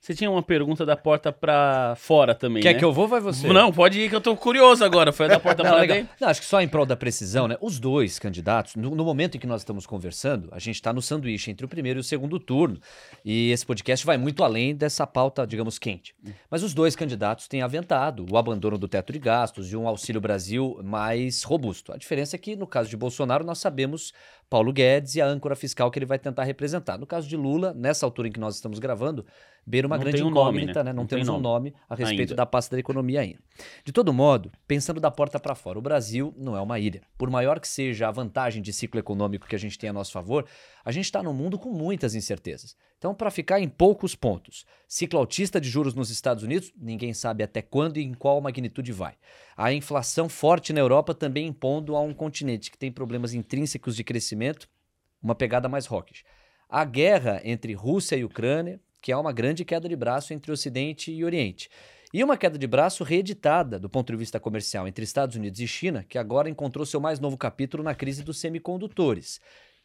Você tinha uma pergunta da porta pra fora também, Quer né? que eu vou vai você? Não, pode ir que eu tô curioso agora. Foi da porta Não, pra dentro? Não, acho que só em prol da precisão, né? Os dois candidatos, no, no momento em que nós estamos conversando, a gente está no sanduíche entre o primeiro e o segundo turno. E esse podcast vai muito além dessa pauta, digamos, quente. Mas os dois candidatos têm aventado o abandono do teto de gastos e um Auxílio Brasil mais robusto. A diferença é que, no caso de Bolsonaro, nós sabemos Paulo Guedes e a âncora fiscal que ele vai tentar representar. No caso de Lula, nessa altura em que nós estamos gravando, beira uma Não grande um nome, incógnita, né? né? Não, Não tem temos um nome nome a respeito ainda. da pasta da economia ainda. De todo modo, pensando da porta para fora, o Brasil não é uma ilha. Por maior que seja a vantagem de ciclo econômico que a gente tem a nosso favor, a gente está num mundo com muitas incertezas. Então, para ficar em poucos pontos, ciclo altista de juros nos Estados Unidos, ninguém sabe até quando e em qual magnitude vai. A inflação forte na Europa também impondo a um continente que tem problemas intrínsecos de crescimento, uma pegada mais rockish. A guerra entre Rússia e Ucrânia, que é uma grande queda de braço entre Ocidente e Oriente. E uma queda de braço reeditada do ponto de vista comercial entre Estados Unidos e China, que agora encontrou seu mais novo capítulo na crise dos semicondutores.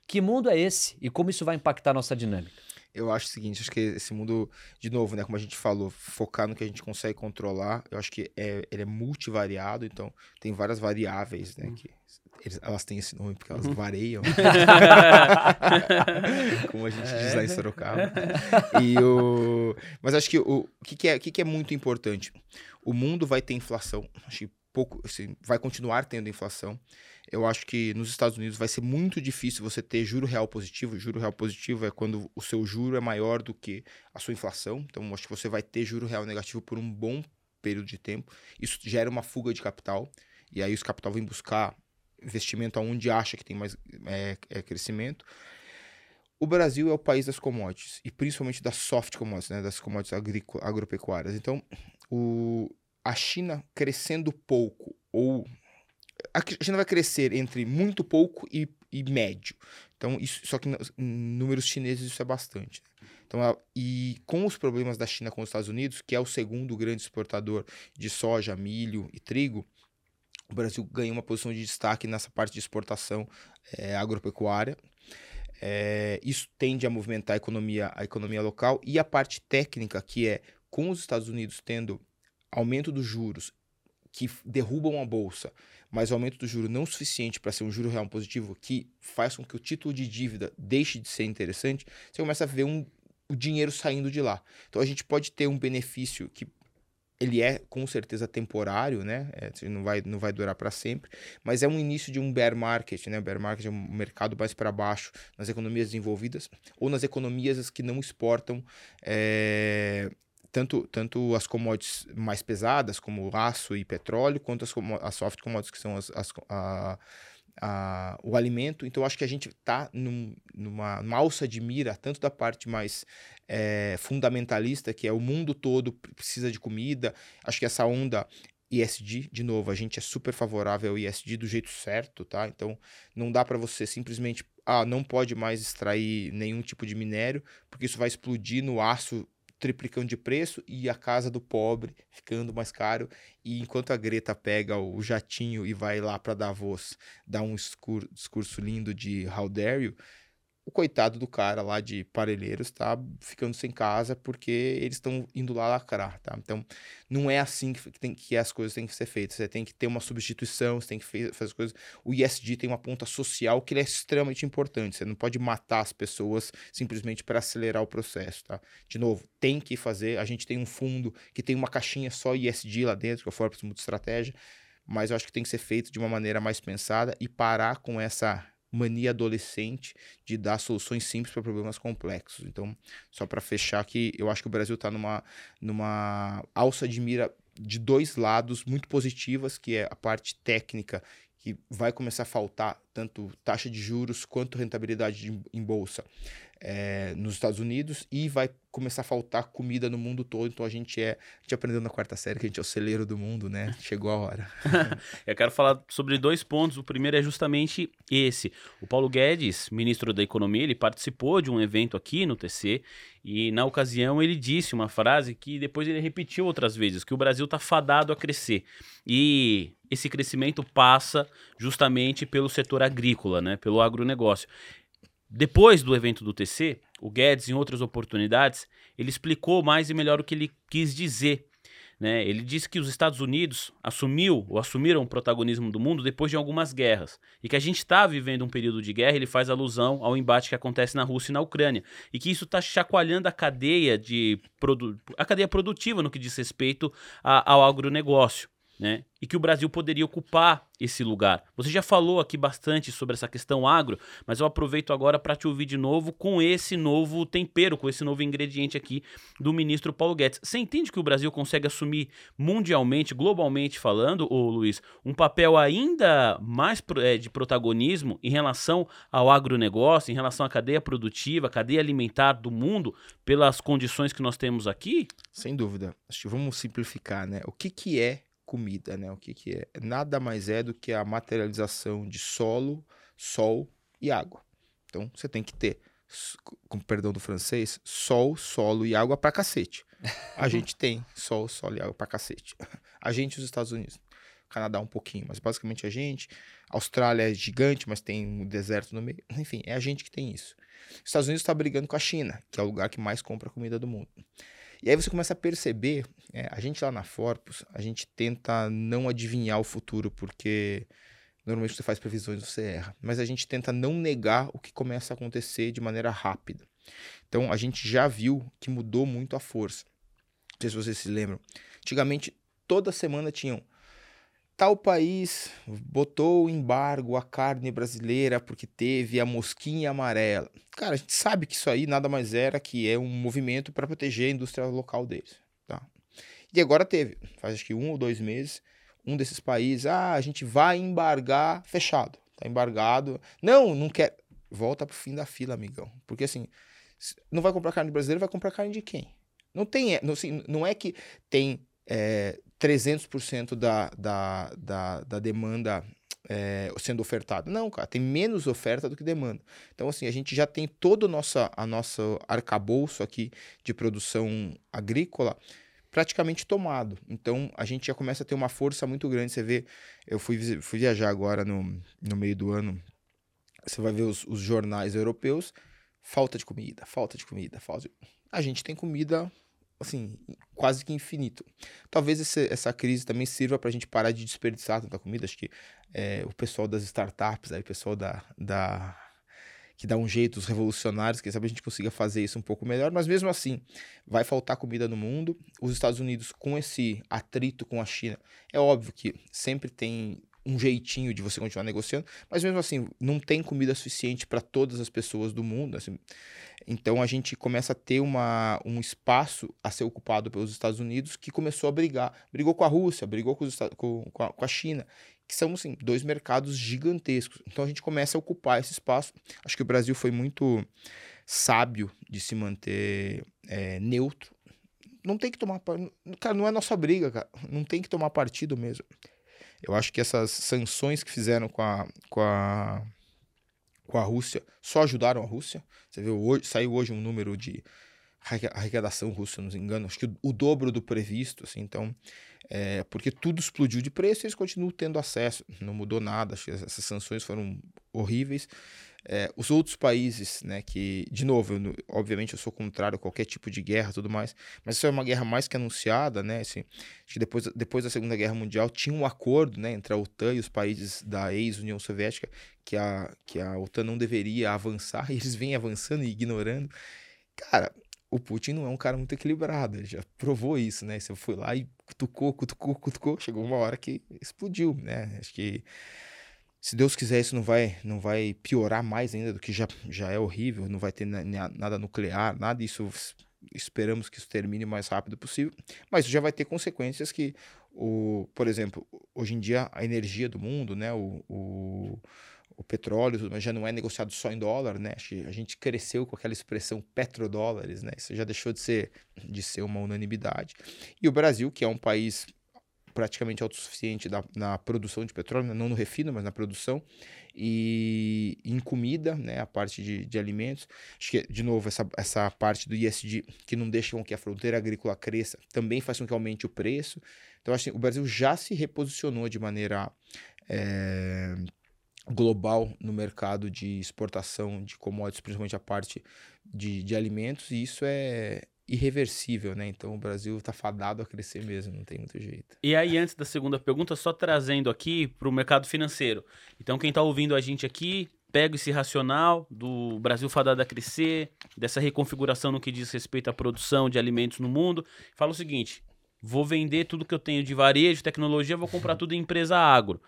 Que mundo é esse e como isso vai impactar nossa dinâmica? Eu acho o seguinte, acho que esse mundo, de novo, né, como a gente falou, focar no que a gente consegue controlar, eu acho que é, ele é multivariado, então tem várias variáveis, né, que eles- elas têm esse nome porque elas variam. como a gente diz lá em Sorocaba. E o... Mas acho que o, o que, que é, o que, que é muito importante? O mundo vai ter inflação, acho que pouco, assim, vai continuar tendo inflação. Eu acho que nos Estados Unidos vai ser muito difícil você ter juro real positivo. Juro real positivo é quando o seu juro é maior do que a sua inflação. Então, acho que você vai ter juro real negativo por um bom período de tempo. Isso gera uma fuga de capital. E aí os capital vem buscar investimento aonde acha que tem mais é, é, crescimento. O Brasil é o país das commodities, e principalmente das soft commodities, né, das commodities agrícola- agropecuárias. Então, o, a China crescendo pouco, ou. A China vai crescer entre muito pouco e, e médio. Então, isso, só que em números chineses isso é bastante. né? Então, ela- e com os problemas da China com os Estados Unidos, que é o segundo grande exportador de soja, milho e trigo, o Brasil ganha uma posição de destaque nessa parte de exportação eh, agropecuária. Eh, isso tende a movimentar a economia, a economia local e a parte técnica, que é com os Estados Unidos tendo aumento dos juros que derrubam a bolsa, mas o aumento do juro não suficiente para ser um juro real positivo que faz com que o título de dívida deixe de ser interessante, você começa a ver um, o dinheiro saindo de lá. Então a gente pode ter um benefício que ele é com certeza temporário, né? É, assim, não, vai, não vai durar para sempre, mas é um início de um bear market, né? Bear market é um mercado mais para baixo nas economias desenvolvidas ou nas economias que não exportam é, tanto, tanto as commodities mais pesadas, como aço e petróleo, quanto as, as soft commodities, que são as, as- a- a- o alimento. Então, acho que a gente está num, numa, numa alça de mira, tanto da parte mais eh, fundamentalista, que é o mundo todo precisa de comida. Acho que essa onda ISD, de novo, a gente é super favorável ao ISD do jeito certo, tá? Então, não dá para você simplesmente, ah, não pode mais extrair nenhum tipo de minério, porque isso vai explodir no aço triplicando de preço e a casa do pobre ficando mais caro. E enquanto a Greta pega o jatinho e vai lá para Davos dar um discur- discurso lindo de How dare you, o coitado do cara lá de Parelheiros tá ficando sem casa porque eles estão indo lá lacrar, tá? Então, não é assim que, tem, que as coisas têm que ser feitas. Você tem que ter uma substituição, você tem que fazer as coisas. O ISD tem uma ponta social que é extremamente importante. Você não pode matar as pessoas simplesmente para acelerar o processo, tá? De novo, tem que fazer. A gente tem um fundo que tem uma caixinha só ISD lá dentro, que é o Forbes Multistratégia, mas eu acho que tem que ser feito de uma maneira mais pensada e parar com essa mania adolescente de dar soluções simples para problemas complexos. Então, só para fechar aqui, eu acho que o Brasil está numa, numa alça de mira de dois lados muito positivas, que é a parte técnica, que vai começar a faltar tanto taxa de juros quanto rentabilidade de, em bolsa é, nos Estados Unidos e vai começar a faltar comida no mundo todo. Então a gente é. A gente aprendeu na quarta série que a gente é o celeiro do mundo, né? Chegou a hora. Eu quero falar sobre dois pontos. O primeiro é justamente esse. O Paulo Guedes, ministro da Economia, ele participou de um evento aqui no TC e na ocasião ele disse uma frase que depois ele repetiu outras vezes, que o Brasil está fadado a crescer. E esse crescimento passa justamente pelo setor agrícola, né? Pelo agronegócio. Depois do evento do TC, o Guedes, em outras oportunidades, ele explicou mais e melhor o que ele quis dizer. Né? Ele disse que os Estados Unidos assumiu ou assumiram o protagonismo do mundo depois de algumas guerras e que a gente está vivendo um período de guerra. Ele faz alusão ao embate que acontece na Rússia e na Ucrânia e que isso está chacoalhando a cadeia de a cadeia produtiva no que diz respeito a, ao agronegócio né? E que o Brasil poderia ocupar esse lugar. Você já falou aqui bastante sobre essa questão agro, mas eu aproveito agora para te ouvir de novo com esse novo tempero, com esse novo ingrediente aqui do ministro Paulo Guedes. Você entende que o Brasil consegue assumir mundialmente, globalmente falando, ô Luiz, um papel ainda mais é, de protagonismo em relação ao agronegócio, em relação à cadeia produtiva, cadeia alimentar do mundo, pelas condições que nós temos aqui? Sem dúvida. Acho que vamos simplificar, né? O que, que é comida, né? O que, que é? Nada mais é do que a materialização de solo, sol e água. Então você tem que ter, com perdão do francês, sol, solo e água pra cacete. A gente tem sol, solo e água pra cacete. A gente os Estados Unidos. Canadá um pouquinho, mas basicamente a gente. A Austrália é gigante, mas tem um deserto no meio. Enfim, é a gente que tem isso. Os Estados Unidos está brigando com a China, que é o lugar que mais compra comida do mundo. E aí você começa a perceber, é, a gente lá na Forpus, a gente tenta não adivinhar o futuro, porque normalmente você faz previsões você erra, mas a gente tenta não negar o que começa a acontecer de maneira rápida. Então a gente já viu que mudou muito a força. Não sei se vocês se lembram. Antigamente, toda semana tinham tal país botou embargo à carne brasileira porque teve a mosquinha amarela. Cara, a gente sabe que isso aí nada mais era que é um movimento para proteger a indústria local deles. Tá? E agora teve, faz acho que um ou dois meses, um desses países, ah, a gente vai embargar fechado. Tá embargado. Não, não quer. Volta pro fim da fila, amigão. Porque assim, não vai comprar carne brasileira, vai comprar carne de quem? Não tem, não, assim, não é que tem é, 300% da, da, da, da demanda é, sendo ofertada. Não, cara, tem menos oferta do que demanda. Então, assim, a gente já tem todo o nosso, a nosso arcabouço aqui de produção agrícola praticamente tomado. Então, a gente já começa a ter uma força muito grande. Você vê, eu fui, fui viajar agora no, no meio do ano, você vai ver os, os jornais europeus, falta de comida, falta de comida, falta de... A gente tem comida assim, quase que infinito. Talvez esse, essa crise também sirva para a gente parar de desperdiçar tanta comida. Acho que é, o pessoal das startups, aí, o pessoal da, da que dá um jeito, os revolucionários, quem sabe a gente consiga fazer isso um pouco melhor, mas mesmo assim, vai faltar comida no mundo. Os Estados Unidos, com esse atrito com a China, é óbvio que sempre tem um jeitinho de você continuar negociando, mas mesmo assim, não tem comida suficiente para todas as pessoas do mundo. Assim. Então a gente começa a ter uma, um espaço a ser ocupado pelos Estados Unidos que começou a brigar. Brigou com a Rússia, brigou com, os, com, com, a, com a China, que são assim, dois mercados gigantescos. Então a gente começa a ocupar esse espaço. Acho que o Brasil foi muito sábio de se manter é, neutro. Não tem que tomar. Cara, não é nossa briga, cara. Não tem que tomar partido mesmo. Eu acho que essas sanções que fizeram com a, com a, com a Rússia só ajudaram a Rússia. Você viu, hoje, saiu hoje um número de arrecadação russa, não me engano, acho que o, o dobro do previsto, assim, então, é, porque tudo explodiu de preço e eles continuam tendo acesso, não mudou nada, essas sanções foram horríveis. É, os outros países, né, que, de novo, eu, obviamente eu sou contrário a qualquer tipo de guerra tudo mais, mas isso é uma guerra mais que anunciada, né, assim, acho que depois, depois da Segunda Guerra Mundial tinha um acordo, né, entre a OTAN e os países da ex-União Soviética que a, que a OTAN não deveria avançar, e eles vêm avançando e ignorando. Cara, o Putin não é um cara muito equilibrado, ele já provou isso, né, você foi lá e cutucou, cutucou, cutucou, chegou uma hora que explodiu, né, acho que se Deus quiser, isso não vai, não vai piorar mais ainda do que já, já é horrível, não vai ter na- na- nada nuclear, nada disso. Esperamos que isso termine o mais rápido possível, mas isso já vai ter consequências que, o, por exemplo, hoje em dia a energia do mundo, né, o, o, o petróleo, mais, já não é negociado só em dólar, né? A gente cresceu com aquela expressão petrodólares, né? Isso já deixou de ser, de ser uma unanimidade. E o Brasil, que é um país praticamente autossuficiente da, na produção de petróleo, não no refino, mas na produção, e em comida, né, a parte de, de alimentos. Acho que, de novo, essa, essa parte do ISD que não deixa com que a fronteira agrícola cresça, também faz com que aumente o preço. Então, acho que o Brasil já se reposicionou de maneira eh, global no mercado de exportação de commodities, principalmente a parte de, de alimentos, e isso é irreversível, né? Então o Brasil tá fadado a crescer mesmo, não tem muito jeito. E aí, antes da segunda pergunta, só trazendo aqui para o mercado financeiro. Então, quem está ouvindo a gente aqui, pega esse racional do Brasil fadado a crescer, dessa reconfiguração no que diz respeito à produção de alimentos no mundo. Fala o seguinte: vou vender tudo que eu tenho de varejo, tecnologia, vou comprar tudo em empresa agro.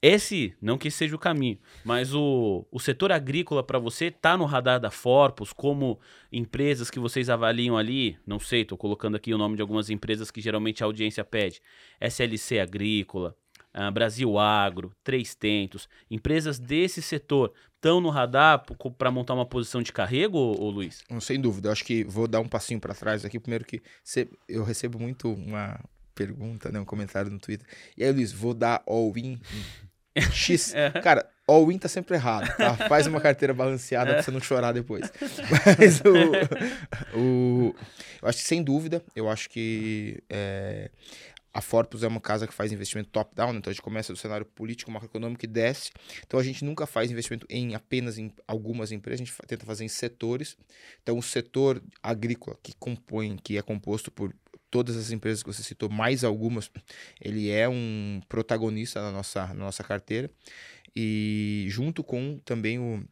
Esse, não que seja o caminho, mas o, o setor agrícola para você tá no radar da Forpus como empresas que vocês avaliam ali, não sei, tô colocando aqui o nome de algumas empresas que geralmente a audiência pede. SLC Agrícola, ah, Brasil Agro, Três Tentos, empresas desse setor estão no radar para montar uma posição de carrego, ô, ô Luiz? Sem dúvida, eu acho que vou dar um passinho para trás aqui. Primeiro que cê- eu recebo muito uma pergunta, né, um comentário no Twitter. E aí, Luiz, vou dar all-in X. Cara, all-in tá sempre errado, tá? Faz uma carteira balanceada pra você não chorar depois. Mas o, o- Eu acho que, sem dúvida, eu acho que é, a Forpus é uma casa que faz investimento top-down, então a gente começa do cenário político, macroeconômico e desce. Então a gente nunca faz investimento em apenas em algumas empresas, a gente tenta fazer em setores. Então o setor agrícola que compõe, que é composto por todas as empresas que você citou, mais algumas, ele é um protagonista na nossa, na nossa carteira. E junto com também o,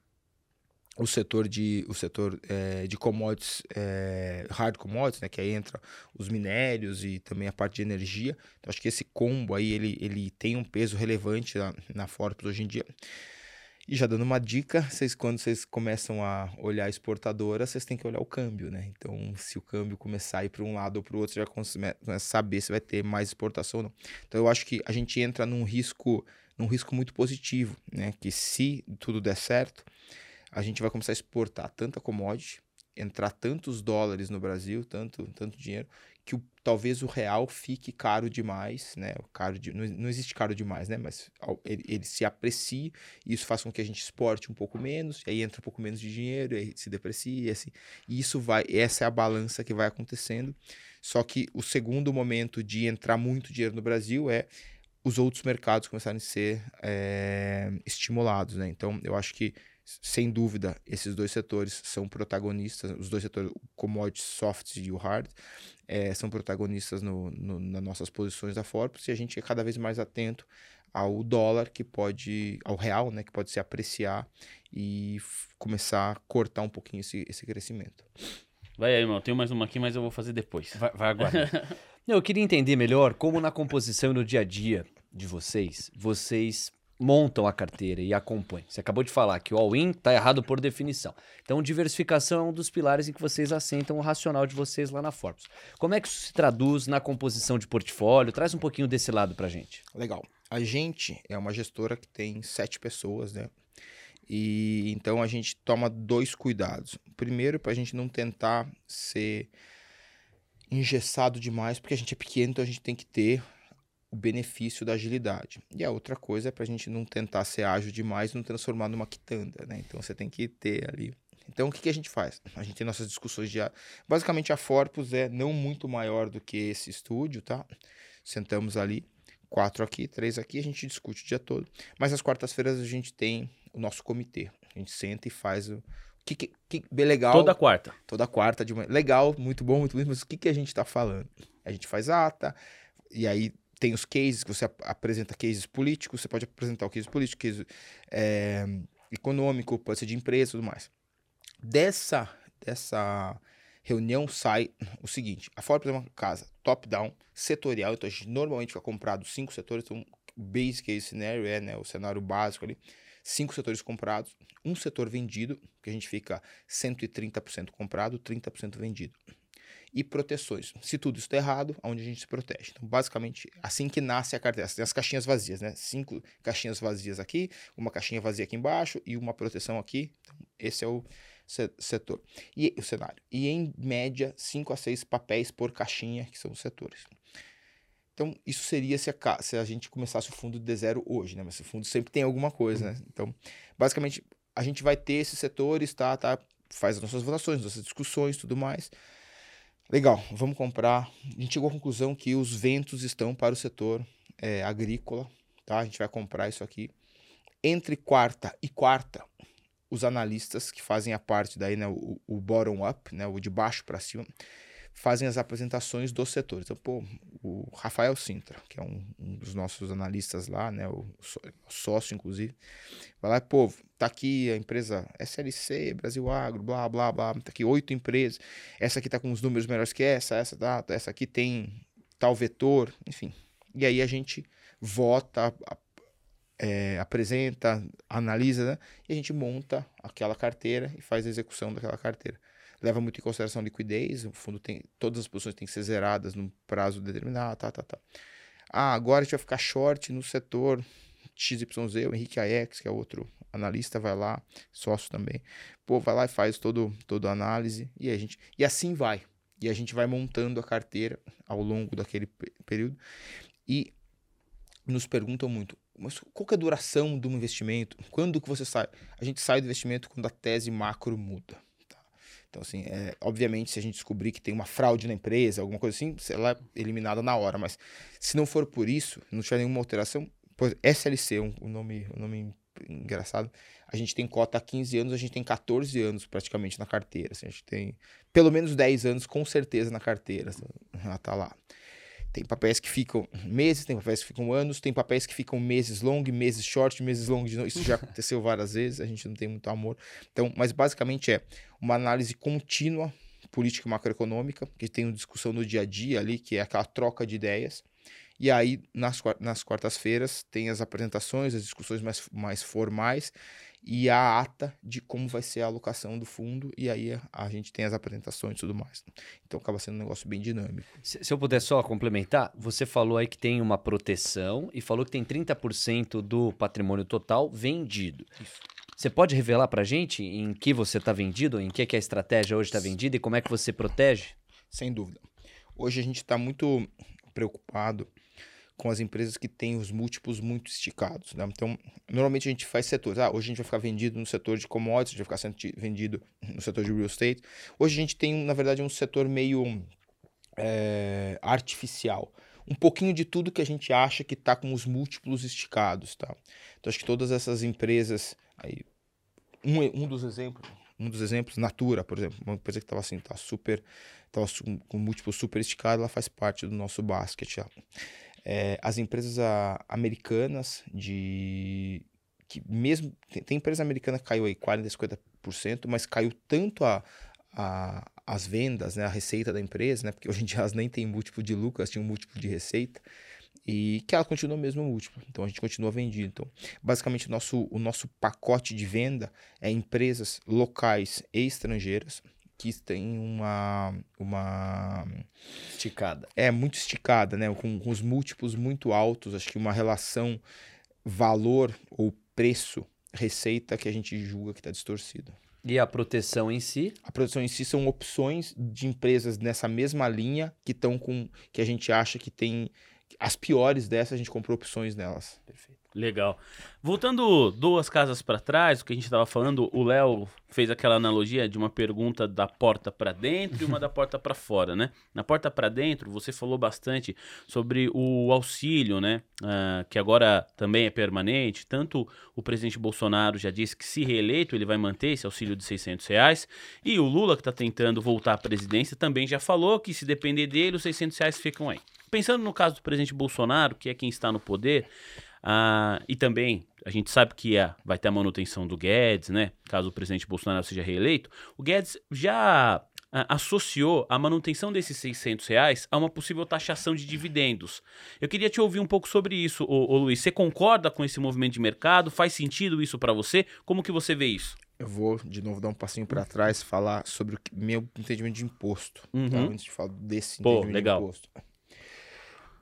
o setor de o setor eh, de commodities eh, hard commodities né que aí entra os minérios e também a parte de energia então acho que esse combo aí ele, ele tem um peso relevante na, na Forbes hoje em dia e já dando uma dica, vocês quando vocês começam a olhar a exportadora, vocês têm que olhar o câmbio, né? Então, se o câmbio começar a ir para um lado ou para o outro, você já come- começa a saber se vai ter mais exportação ou não. Então, eu acho que a gente entra num risco, num risco muito positivo, né? Que se tudo der certo, a gente vai começar a exportar tanta commodity, entrar tantos dólares no Brasil, tanto, tanto dinheiro, que o- talvez o real fique caro demais, né? Caro de, não, não existe caro demais, né? Mas ele, ele se aprecia e isso faz com que a gente exporte um pouco menos, aí entra um pouco menos de dinheiro, aí se deprecia, e assim. E isso vai, essa é a balança que vai acontecendo. Só que o segundo momento de entrar muito dinheiro no Brasil é os outros mercados começarem a ser eh, estimulados, né? Então, eu acho que sem dúvida, esses dois setores são protagonistas, os dois setores, o commodities soft e o hard, eh, são protagonistas no, no- nas nossas posições da Forbes e a gente é cada vez mais atento ao dólar que pode, ao real, né, que pode se apreciar e começar a cortar um pouquinho esse, esse crescimento. Vai aí, irmão. Tenho mais uma aqui, mas eu vou fazer depois. Vai, vai eu queria entender melhor como na composição e no dia a dia de vocês, vocês montam a carteira e acompanham. Você acabou de falar que o all-in está errado por definição. Então, diversificação é um dos pilares em que vocês assentam o racional de vocês lá na Forbes. Como é que isso se traduz na composição de portfólio? Traz um pouquinho desse lado pra gente. Legal. A gente é uma gestora que tem sete pessoas, né? E então a gente toma dois cuidados. Primeiro, para a gente não tentar ser engessado demais, porque a gente é pequeno, então a gente tem que ter o benefício da agilidade. E a outra coisa é para a gente não tentar ser ágil demais e não transformar numa quitanda, né? Então você tem que ter ali. Então o que, que a gente faz? A gente tem nossas discussões de. Basicamente a Forpus é não muito maior do que esse estúdio, tá? Sentamos ali, quatro aqui, três aqui, a gente discute o dia todo. Mas às quartas-feiras a gente tem o nosso comitê. A gente senta e faz o que, que, que legal. Toda quarta. toda quarta de manhã. Legal, muito bom, muito lindo, mas o que, que a gente está falando? A gente faz ata, e aí tem os cases, você ap- apresenta cases políticos, você pode apresentar o case político, case é, econômico, pode ser de empresa e tudo mais. Dessa, dessa reunião sai o seguinte, a Ford é uma casa top-down, setorial, então a gente normalmente fica comprado cinco setores, então base case scenario é né, o cenário básico ali, cinco setores comprados, um setor vendido, que a gente fica 130% comprado, 30% vendido. E proteções. Se tudo está errado, onde a gente se protege. Então, basicamente, assim que nasce a carteira. Tem as caixinhas vazias, né? Cinco caixinhas vazias aqui, uma caixinha vazia aqui embaixo e uma proteção aqui. Então, esse é o se- setor. E o cenário. E em média, cinco a seis papéis por caixinha, que são os setores. Então, isso seria se a, se a gente começasse o fundo de zero hoje, né? Mas o fundo sempre tem alguma coisa, né? Então, basicamente, a gente vai ter esses setores, tá? tá faz as nossas votações, nossas discussões tudo mais. Legal, vamos comprar. A gente chegou à conclusão que os ventos estão para o setor eh, agrícola, tá? A gente vai comprar isso aqui. Entre quarta e quarta, os analistas que fazem a parte daí, né, o, o bottom-up, né, o de baixo para cima, fazem as apresentações dos setores. Então, pô, o Rafael Sintra, que é um, um dos nossos analistas lá, né, o só- sócio, inclusive, vai lá, pô, tá aqui a empresa SLC, Brasil Agro, blá, blá, blá, tá aqui oito empresas, essa aqui tá com os números melhores que essa, essa, tá, essa aqui tem tal vetor, enfim. E aí a gente vota, é, apresenta, analisa, né? E a gente monta aquela carteira e faz a execução daquela carteira. Leva muito em consideração liquidez, o fundo tem. Todas as posições têm que ser zeradas num prazo determinado, tá, tá, tá. Ah, agora a gente vai ficar short no setor XYZ, o Henrique Aex, que é outro analista, vai lá, sócio também. Pô, vai lá e faz todo, toda a análise e a gente. E assim vai. E a gente vai montando a carteira ao longo daquele pe- período. E nos perguntam muito, mas qual é a duração de um investimento? Quando que você sai? A gente sai do investimento quando a tese macro muda. Então, assim, é, obviamente, se a gente descobrir que tem uma fraude na empresa, alguma coisa assim, ela é eliminada na hora. Mas se não for por isso, não tiver nenhuma alteração, exemplo, SLC, um, um nome, um nome engraçado, a gente tem cota há 15 anos, a gente tem 14 anos praticamente na carteira. assim, a gente tem pelo menos 10 anos com certeza na carteira. assim, Ela tá lá. Tem papéis que ficam meses, tem papéis que ficam anos, tem papéis que ficam meses long, meses short, meses long de novo. Isso já aconteceu várias vezes, a gente não tem muito amor. Então, mas basicamente é uma análise contínua política macroeconômica, que tem uma discussão no dia a dia ali, que é aquela troca de ideias. E aí, nas, nas quartas-feiras, tem as apresentações, as discussões mais, mais formais e a ata de como vai ser a alocação do fundo, e aí a, a gente tem as apresentações e tudo mais. Então acaba sendo um negócio bem dinâmico. Se, se eu puder só complementar, você falou aí que tem uma proteção e falou que tem 30% do patrimônio total vendido. Isso. Você pode revelar pra gente em que você está vendido, em que, que a estratégia hoje está vendida e como é que você protege? Sem dúvida. Hoje a gente está muito preocupado com as empresas que têm os múltiplos muito esticados. né? Então, normalmente a gente faz setores. Ah, hoje a gente vai ficar vendido no setor de commodities, a gente vai ficar sendo vendido no setor de real estate. Hoje a gente tem, na verdade, um setor meio é, artificial. Um pouquinho de tudo que a gente acha que está com os múltiplos esticados. Tá? Então, acho que todas essas empresas. Aí, um, um dos exemplos, um dos exemplos, Natura, por exemplo, uma empresa que estava assim, tá super, tava com múltiplo super esticado, ela faz parte do nosso basket. já. É, as empresas ah, americanas de que mesmo tem, tem empresa americana que caiu aí 40, 50%, mas caiu tanto a, a- as vendas, né, a receita da empresa, né, porque hoje em dia elas nem têm múltiplo de lucro, elas tinham múltiplo de receita, e que ela continua mesmo múltiplo. Então a gente continua vendendo. Então, basicamente o nosso, o nosso pacote de venda é empresas locais e estrangeiras que têm uma, uma Esticada. é muito esticada, né? Com, com os múltiplos muito altos, acho que uma relação valor ou preço receita que a gente julga que está distorcida. E a proteção em si? A produção em si são opções de empresas nessa mesma linha que estão com que a gente acha que tem as piores dessas a gente comprou opções nelas. Legal. Voltando duas casas para trás, o que a gente estava falando, o Léo fez aquela analogia de uma pergunta da porta para dentro e uma da porta para fora, né? Na porta para dentro, você falou bastante sobre o auxílio, né? Uh, que agora também é permanente. Tanto o presidente Bolsonaro já disse que, se reeleito, ele vai manter esse auxílio de 600 reais. E o Lula, que está tentando voltar à presidência, também já falou que, se depender dele, os 600 reais ficam aí. Pensando no caso do presidente Bolsonaro, que é quem está no poder, ah, e também, a gente sabe que é, vai ter a manutenção do Guedes, né? Caso o presidente Bolsonaro seja reeleito. O Guedes já ah, associou a manutenção desses 600 reais a uma possível taxação de dividendos. Eu queria te ouvir um pouco sobre isso, ô, ô Luiz. Você concorda com esse movimento de mercado? Faz sentido isso para você? Como que você vê isso? Eu vou, de novo, dar um passinho para trás falar sobre o meu entendimento de imposto. Tá? Uhum. Tá? Antes de falar desse Pô, entendimento legal. de imposto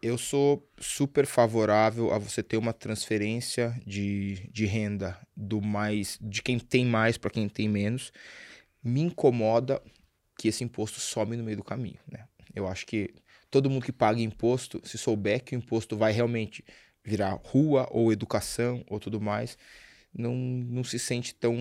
eu sou super favorável a você ter uma transferência de, de renda do mais de quem tem mais para quem tem menos. Me incomoda que esse imposto some no meio do caminho, né? Eu acho que todo mundo que paga imposto, se souber que o imposto vai realmente virar rua ou educação ou tudo mais, não, não se sente tão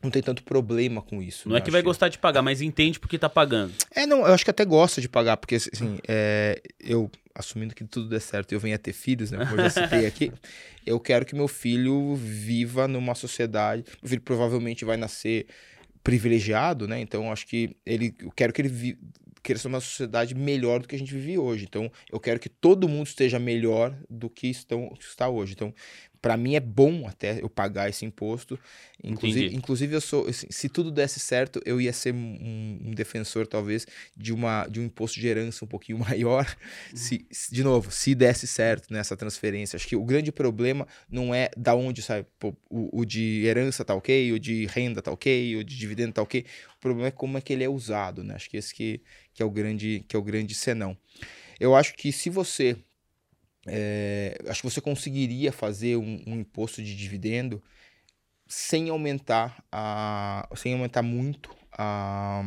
não tem tanto problema com isso. Não é que vai gostar de pagar, mas entende porque tá pagando. É, não, eu acho que até gosta de pagar, porque assim, é, eu, assumindo que tudo der certo, eu venho a ter filhos, né, como eu já citei aqui, eu quero que meu filho viva numa sociedade, meu filho provavelmente vai nascer privilegiado, né, então eu acho que ele, eu quero que ele vi, ser uma sociedade melhor do que a gente vive hoje. Então, eu quero que todo mundo esteja melhor do que estão, está hoje. Então, para mim é bom até eu pagar esse imposto. Inclusive, inclusive eu sou, se tudo desse certo, eu ia ser um, um, defensor talvez de uma de um imposto de herança um pouquinho maior. Uhum. Se, de novo, se desse certo nessa transferência, acho que o grande problema não é da onde sai o, o, de herança tá ok, o de renda tá ok, o de dividendo tá ok. O problema é como é que ele é usado, né? Acho que esse que, que é o grande que é o grande senão. Eu acho que se você é, acho que você conseguiria fazer um, um, imposto de dividendo sem aumentar a, sem aumentar muito a,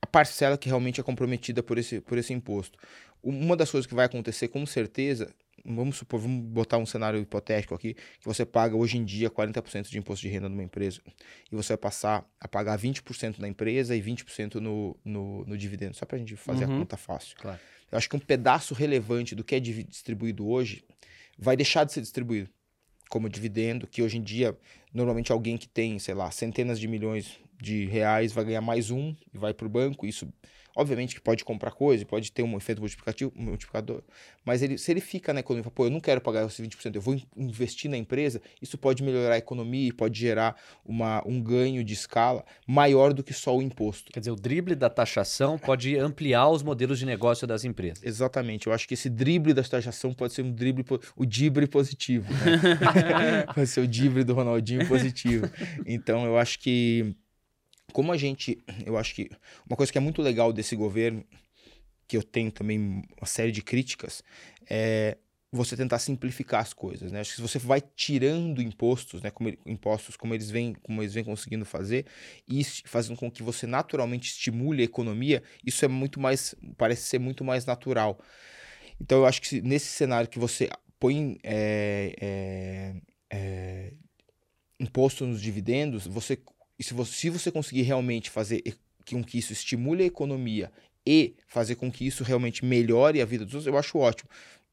a parcela que realmente é comprometida por esse, por esse imposto. Uma das coisas que vai acontecer com certeza, vamos supor, vamos botar um cenário hipotético aqui, que você paga hoje em dia 40% de imposto de renda numa empresa e você vai passar a pagar 20% na empresa e 20% no, no, no dividendo, só para a gente fazer uhum. a conta fácil. Claro. Eu acho que um pedaço relevante do que é distribuído hoje vai deixar de ser distribuído como dividendo, que hoje em dia, normalmente alguém que tem, sei lá, centenas de milhões de reais vai ganhar mais um e vai para o banco, isso Obviamente que pode comprar coisa, pode ter um efeito multiplicativo, multiplicador, mas ele, se ele fica na economia, pô, eu não quero pagar esses 20%, eu vou investir na empresa, isso pode melhorar a economia e pode gerar uma, um ganho de escala maior do que só o imposto. Quer dizer, o drible da taxação pode ampliar os modelos de negócio das empresas. Exatamente, eu acho que esse drible da taxação pode ser um drible, o dibre positivo, né? pode ser o dibre do Ronaldinho positivo. Então, eu acho que como a gente, eu acho que uma coisa que é muito legal desse governo, que eu tenho também uma série de críticas, é você tentar simplificar as coisas, né? Acho que se você vai tirando impostos, né, como impostos como eles vêm, como eles vêm conseguindo fazer, e fazendo com que você naturalmente estimule a economia, isso é muito mais, parece ser muito mais natural. Então eu acho que nesse cenário que você põe é, é, é, imposto nos dividendos, você e se você, se você conseguir realmente fazer com que isso estimule a economia e fazer com que isso realmente melhore a vida dos outros, eu acho ótimo.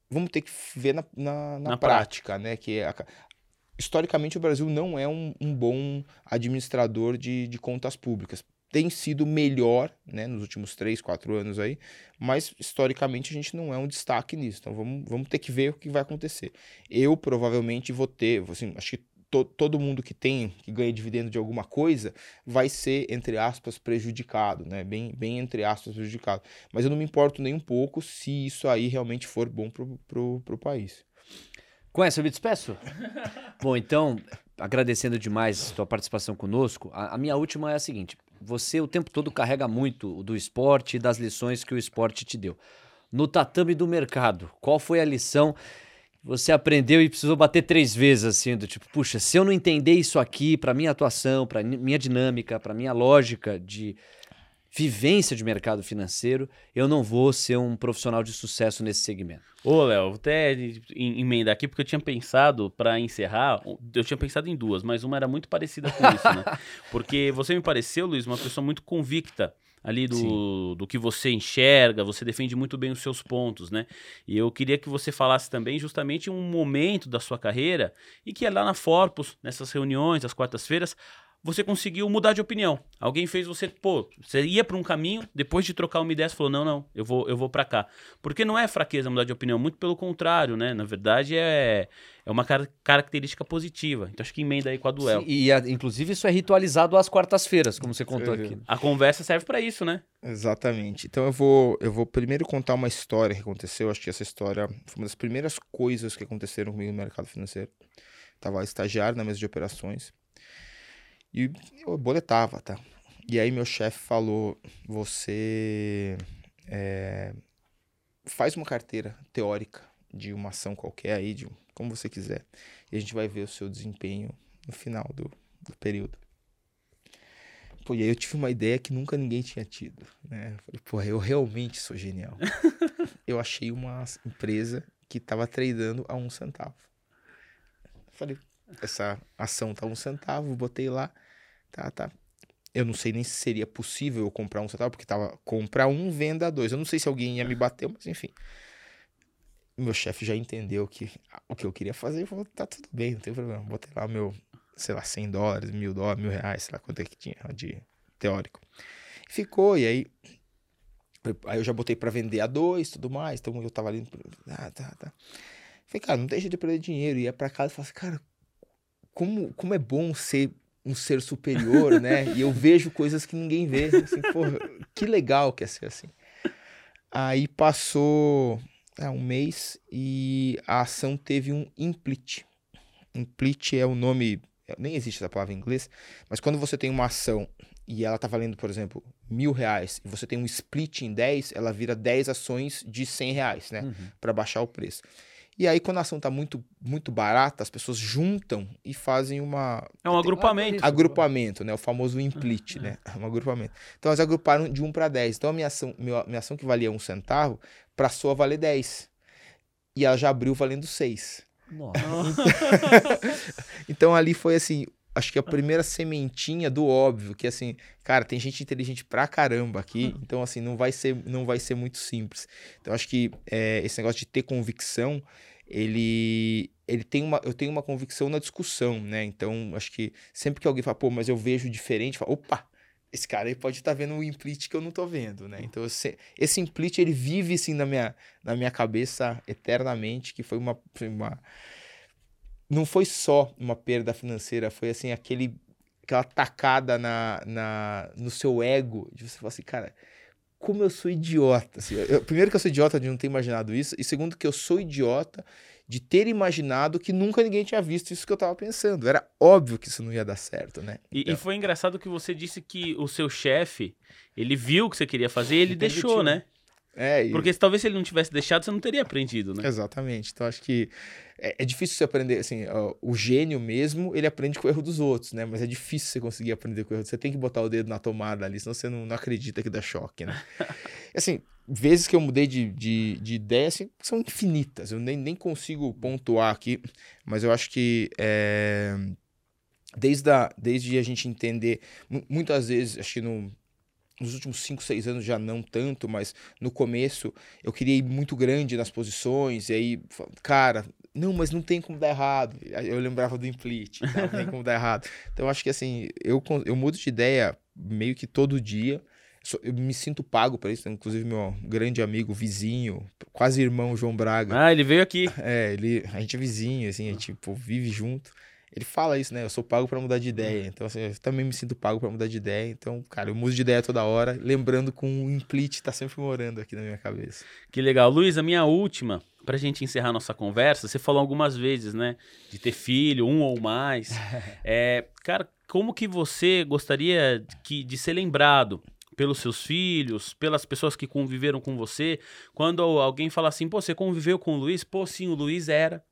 Vamos ter que ver na, na, na, na prática, prática, né? Que é a, historicamente o Brasil não é um, um bom administrador de, de, contas públicas. Tem sido melhor né, nos últimos três, quatro anos aí, mas historicamente a gente não é um destaque nisso. Então vamos, vamos ter que ver o que vai acontecer. Eu provavelmente vou ter, assim, acho que to, todo mundo que tem, que ganha dividendo de alguma coisa, vai ser, entre aspas, prejudicado, né? Bem, bem entre aspas, prejudicado. Mas eu não me importo nem um pouco se isso aí realmente for bom pro, pro, pro país. Essa eu me despeço? bom, então, agradecendo demais a tua participação conosco, a, a minha última é a seguinte: você o tempo todo carrega muito do esporte e das lições que o esporte te deu. No tatame do mercado, qual foi a lição você aprendeu e precisou bater três vezes, assim, do tipo, puxa, se eu não entender isso aqui para minha atuação, para minha dinâmica, para minha lógica de vivência de mercado financeiro, eu não vou ser um profissional de sucesso nesse segmento. Ô, Léo, vou até em- emendar aqui, porque eu tinha pensado, pra encerrar, eu tinha pensado em duas, mas uma era muito parecida com isso, né? Porque você me pareceu, Luiz, uma pessoa muito convicta ali do, do que você enxerga, você defende muito bem os seus pontos, né? E eu queria que você falasse também justamente um momento da sua carreira e que é lá na Forpus, nessas reuniões, às quartas-feiras, você conseguiu mudar de opinião. Alguém fez você, pô, você ia para um caminho, depois de trocar uma ideia, você falou: "Não, não, eu vou, eu vou para cá". Porque não é fraqueza mudar de opinião, muito pelo contrário, né? Na verdade é é uma car- característica positiva. Então acho que emenda aí com a Léo. Sim, E, a- inclusive, isso é ritualizado às quartas-feiras, como você contou aqui. A conversa serve para isso, né? Exatamente. Então eu vou, eu vou primeiro contar uma história que aconteceu. Acho que essa história foi uma das primeiras coisas que aconteceram comigo no mercado financeiro. Tava estagiário na mesa de operações e eu boletava, tá? E aí meu chefe falou: você é, faz uma carteira teórica de uma ação qualquer aí, de um- como você quiser, e a gente vai ver o seu desempenho no final do, do período. Pô, e aí eu tive uma ideia que nunca ninguém tinha tido, né? Eu Falei, pô, eu realmente sou genial. eu achei uma empresa que tava tradando a um centavo. Falei, essa ação tá um centavo, botei lá, tá, tá. Eu não sei nem se seria possível eu comprar um centavo, porque tava comprar um, venda dois. Eu não sei se alguém ia me bater, mas enfim. Meu chefe já entendeu que o que eu queria fazer, falou, tá tudo bem, não tem problema. Botei lá meu, sei lá, 100 dólares, mil dólares, mil reais, sei lá quanto é que tinha de teórico. Ficou, e aí. Aí eu já botei pra vender a dois tudo mais. Então eu tava ali. Ah, tá, tá. Falei, cara, não deixa de perder dinheiro. Ia pra casa e falei assim, cara, como, como é bom ser um ser superior, né? E eu vejo coisas que ninguém vê. Assim, porra, que legal que é ser assim. Aí passou ah, um mês e a ação teve um implit. Implit é o nome, nem existe essa palavra em inglês, mas quando você tem uma ação e ela tá valendo, por exemplo, mil reais, e você tem um split em 10, ela vira 10 ações de 100 reais, né? Uhum. Para baixar o preço. E aí, quando a ação tá muito, muito barata, as pessoas juntam e fazem uma, É um agrupamento. Agrupamento, né? O famoso implit, né? Um agrupamento. Então elas agruparam de 1 para 10. Então a minha ação, meu- minha ação que valia um centavo passou a valer 10. E ela já abriu valendo 6. Nossa. Então ali foi assim, acho que a primeira sementinha do óbvio, que assim, cara, tem gente inteligente pra caramba aqui, então assim, não vai ser, não vai ser muito simples. Então acho que é, esse negócio de ter convicção, ele ele tem uma eu tenho uma convicção na discussão, né? Então acho que sempre que alguém fala, pô, mas eu vejo diferente, fala, opa, esse cara aí pode estar vendo um implit que eu não tô vendo, né? Então eu se- esse implit ele vive assim na minha na minha cabeça eternamente, que foi uma, uma não foi só uma perda financeira, foi assim aquele aquela tacada na, na no seu ego de você falar assim, cara, como eu sou idiota. assim, eu- primeiro que eu sou idiota de não ter imaginado isso, e segundo que eu sou idiota de ter imaginado que nunca ninguém tinha visto isso que eu tava pensando. Era óbvio que isso não ia dar certo, né? E, e Então, foi engraçado que você disse que o seu chefe, ele viu o que você queria fazer e ele E deixou, permitiu. né? É, e- Porque se, talvez se ele não tivesse deixado, você não teria aprendido, né? Exatamente. Então acho que é, é difícil você aprender, assim, ó, o gênio mesmo, ele aprende com o erro dos outros, né? Mas é difícil você conseguir aprender com o erro. Você tem que botar o dedo na tomada ali, senão você não, não acredita que dá choque, né? assim, vezes que eu mudei de, de, de ideia, assim, são infinitas. Eu nem, nem consigo pontuar aqui, mas eu acho que é, desde, a, desde a gente entender, mu- muitas vezes, acho que no, nos últimos 5, 6 anos já não tanto, mas no começo eu queria ir muito grande nas posições, e aí, cara, não, mas não tem como dar errado. Eu lembrava do implit, tá? não tem como dar errado. Então acho que assim, eu, eu mudo de ideia meio que todo dia. Eu me sinto pago para isso, inclusive meu grande amigo, vizinho, quase irmão João Braga. Ah, ele veio aqui. É, ele, a gente é vizinho, assim, a gente pô, vive junto. Ele fala isso, né? Eu sou pago pra mudar de ideia. Então, assim, eu também me sinto pago pra mudar de ideia. Então, cara, eu mudo de ideia toda hora, lembrando com o implit tá sempre morando aqui na minha cabeça. Que legal. Luiz, a minha última, pra gente encerrar nossa conversa, você falou algumas vezes, né? De ter filho, um ou mais. É, cara, como que você gostaria que, de ser lembrado pelos seus filhos, pelas pessoas que conviveram com você, quando alguém fala assim, pô, você conviveu com o Luiz? Pô, sim, o Luiz era.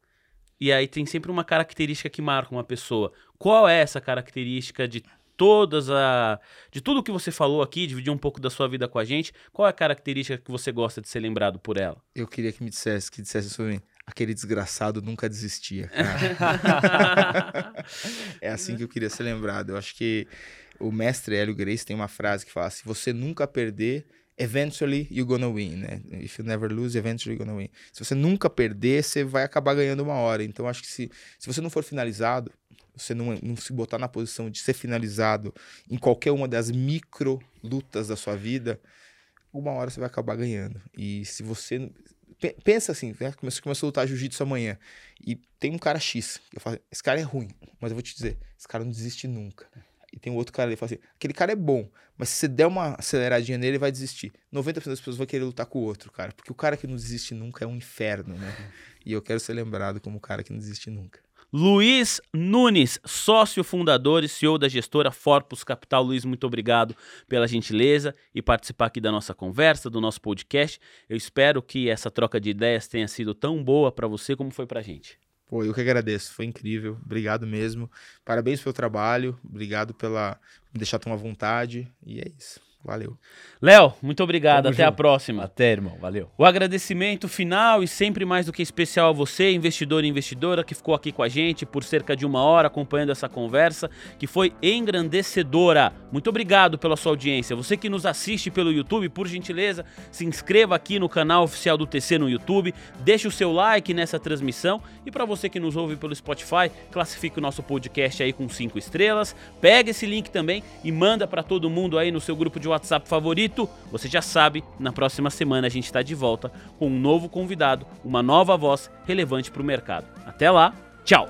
E aí tem sempre uma característica que marca uma pessoa. Qual é essa característica de todas a de tudo que você falou aqui, dividir um pouco da sua vida com a gente, qual é a característica que você gosta de ser lembrado por ela? Eu queria que me dissesse, que dissesse sobre mim. Aquele desgraçado nunca desistia. cara. é assim que eu queria ser lembrado. Eu acho que o mestre Hélio Grace tem uma frase que fala: se você nunca perder, eventually you're gonna win, né? If you never lose, eventually you're gonna win. Se você nunca perder, você vai acabar ganhando uma hora. Então acho que se, se você não for finalizado, você não, não se botar na posição de ser finalizado em qualquer uma das micro lutas da sua vida, uma hora você vai acabar ganhando. E se você pe- pensa assim, né? Você começou a lutar jiu-jitsu amanhã e tem um cara X, eu falo, esse cara é ruim, mas eu vou te dizer, esse cara não desiste nunca. E tem um outro cara ali fala assim, aquele cara é bom, mas se você der uma aceleradinha nele, ele vai desistir. 90% das pessoas vão querer lutar com o outro, cara, porque o cara que não desiste nunca é um inferno, né? E eu quero ser lembrado como o cara que não desiste nunca. Luiz Nunes, sócio fundador e CEO da gestora Forpus Capital. Luiz, muito obrigado pela gentileza e participar aqui da nossa conversa, do nosso podcast. Eu espero que essa troca de ideias tenha sido tão boa para você como foi pra gente. Pô, eu que agradeço, foi incrível. Obrigado mesmo. Parabéns pelo trabalho, obrigado pela me deixar tão à vontade. E é isso. Valeu. Léo, muito obrigado. Tamo Até a junto. próxima. Até, irmão. Valeu. O agradecimento final e sempre mais do que especial a você, investidor e investidora, que ficou aqui com a gente por cerca de uma hora acompanhando essa conversa, que foi engrandecedora. Muito obrigado pela sua audiência. Você que nos assiste pelo YouTube, por gentileza, se inscreva aqui no canal oficial do TC no YouTube, deixe o seu like nessa transmissão e para você que nos ouve pelo Spotify, classifique o nosso podcast aí com cinco estrelas. Pega esse link também e manda para todo mundo aí no seu grupo de WhatsApp favorito. Você já sabe, na próxima semana a gente está de volta com um novo convidado, uma nova voz relevante para o mercado. Até lá, tchau!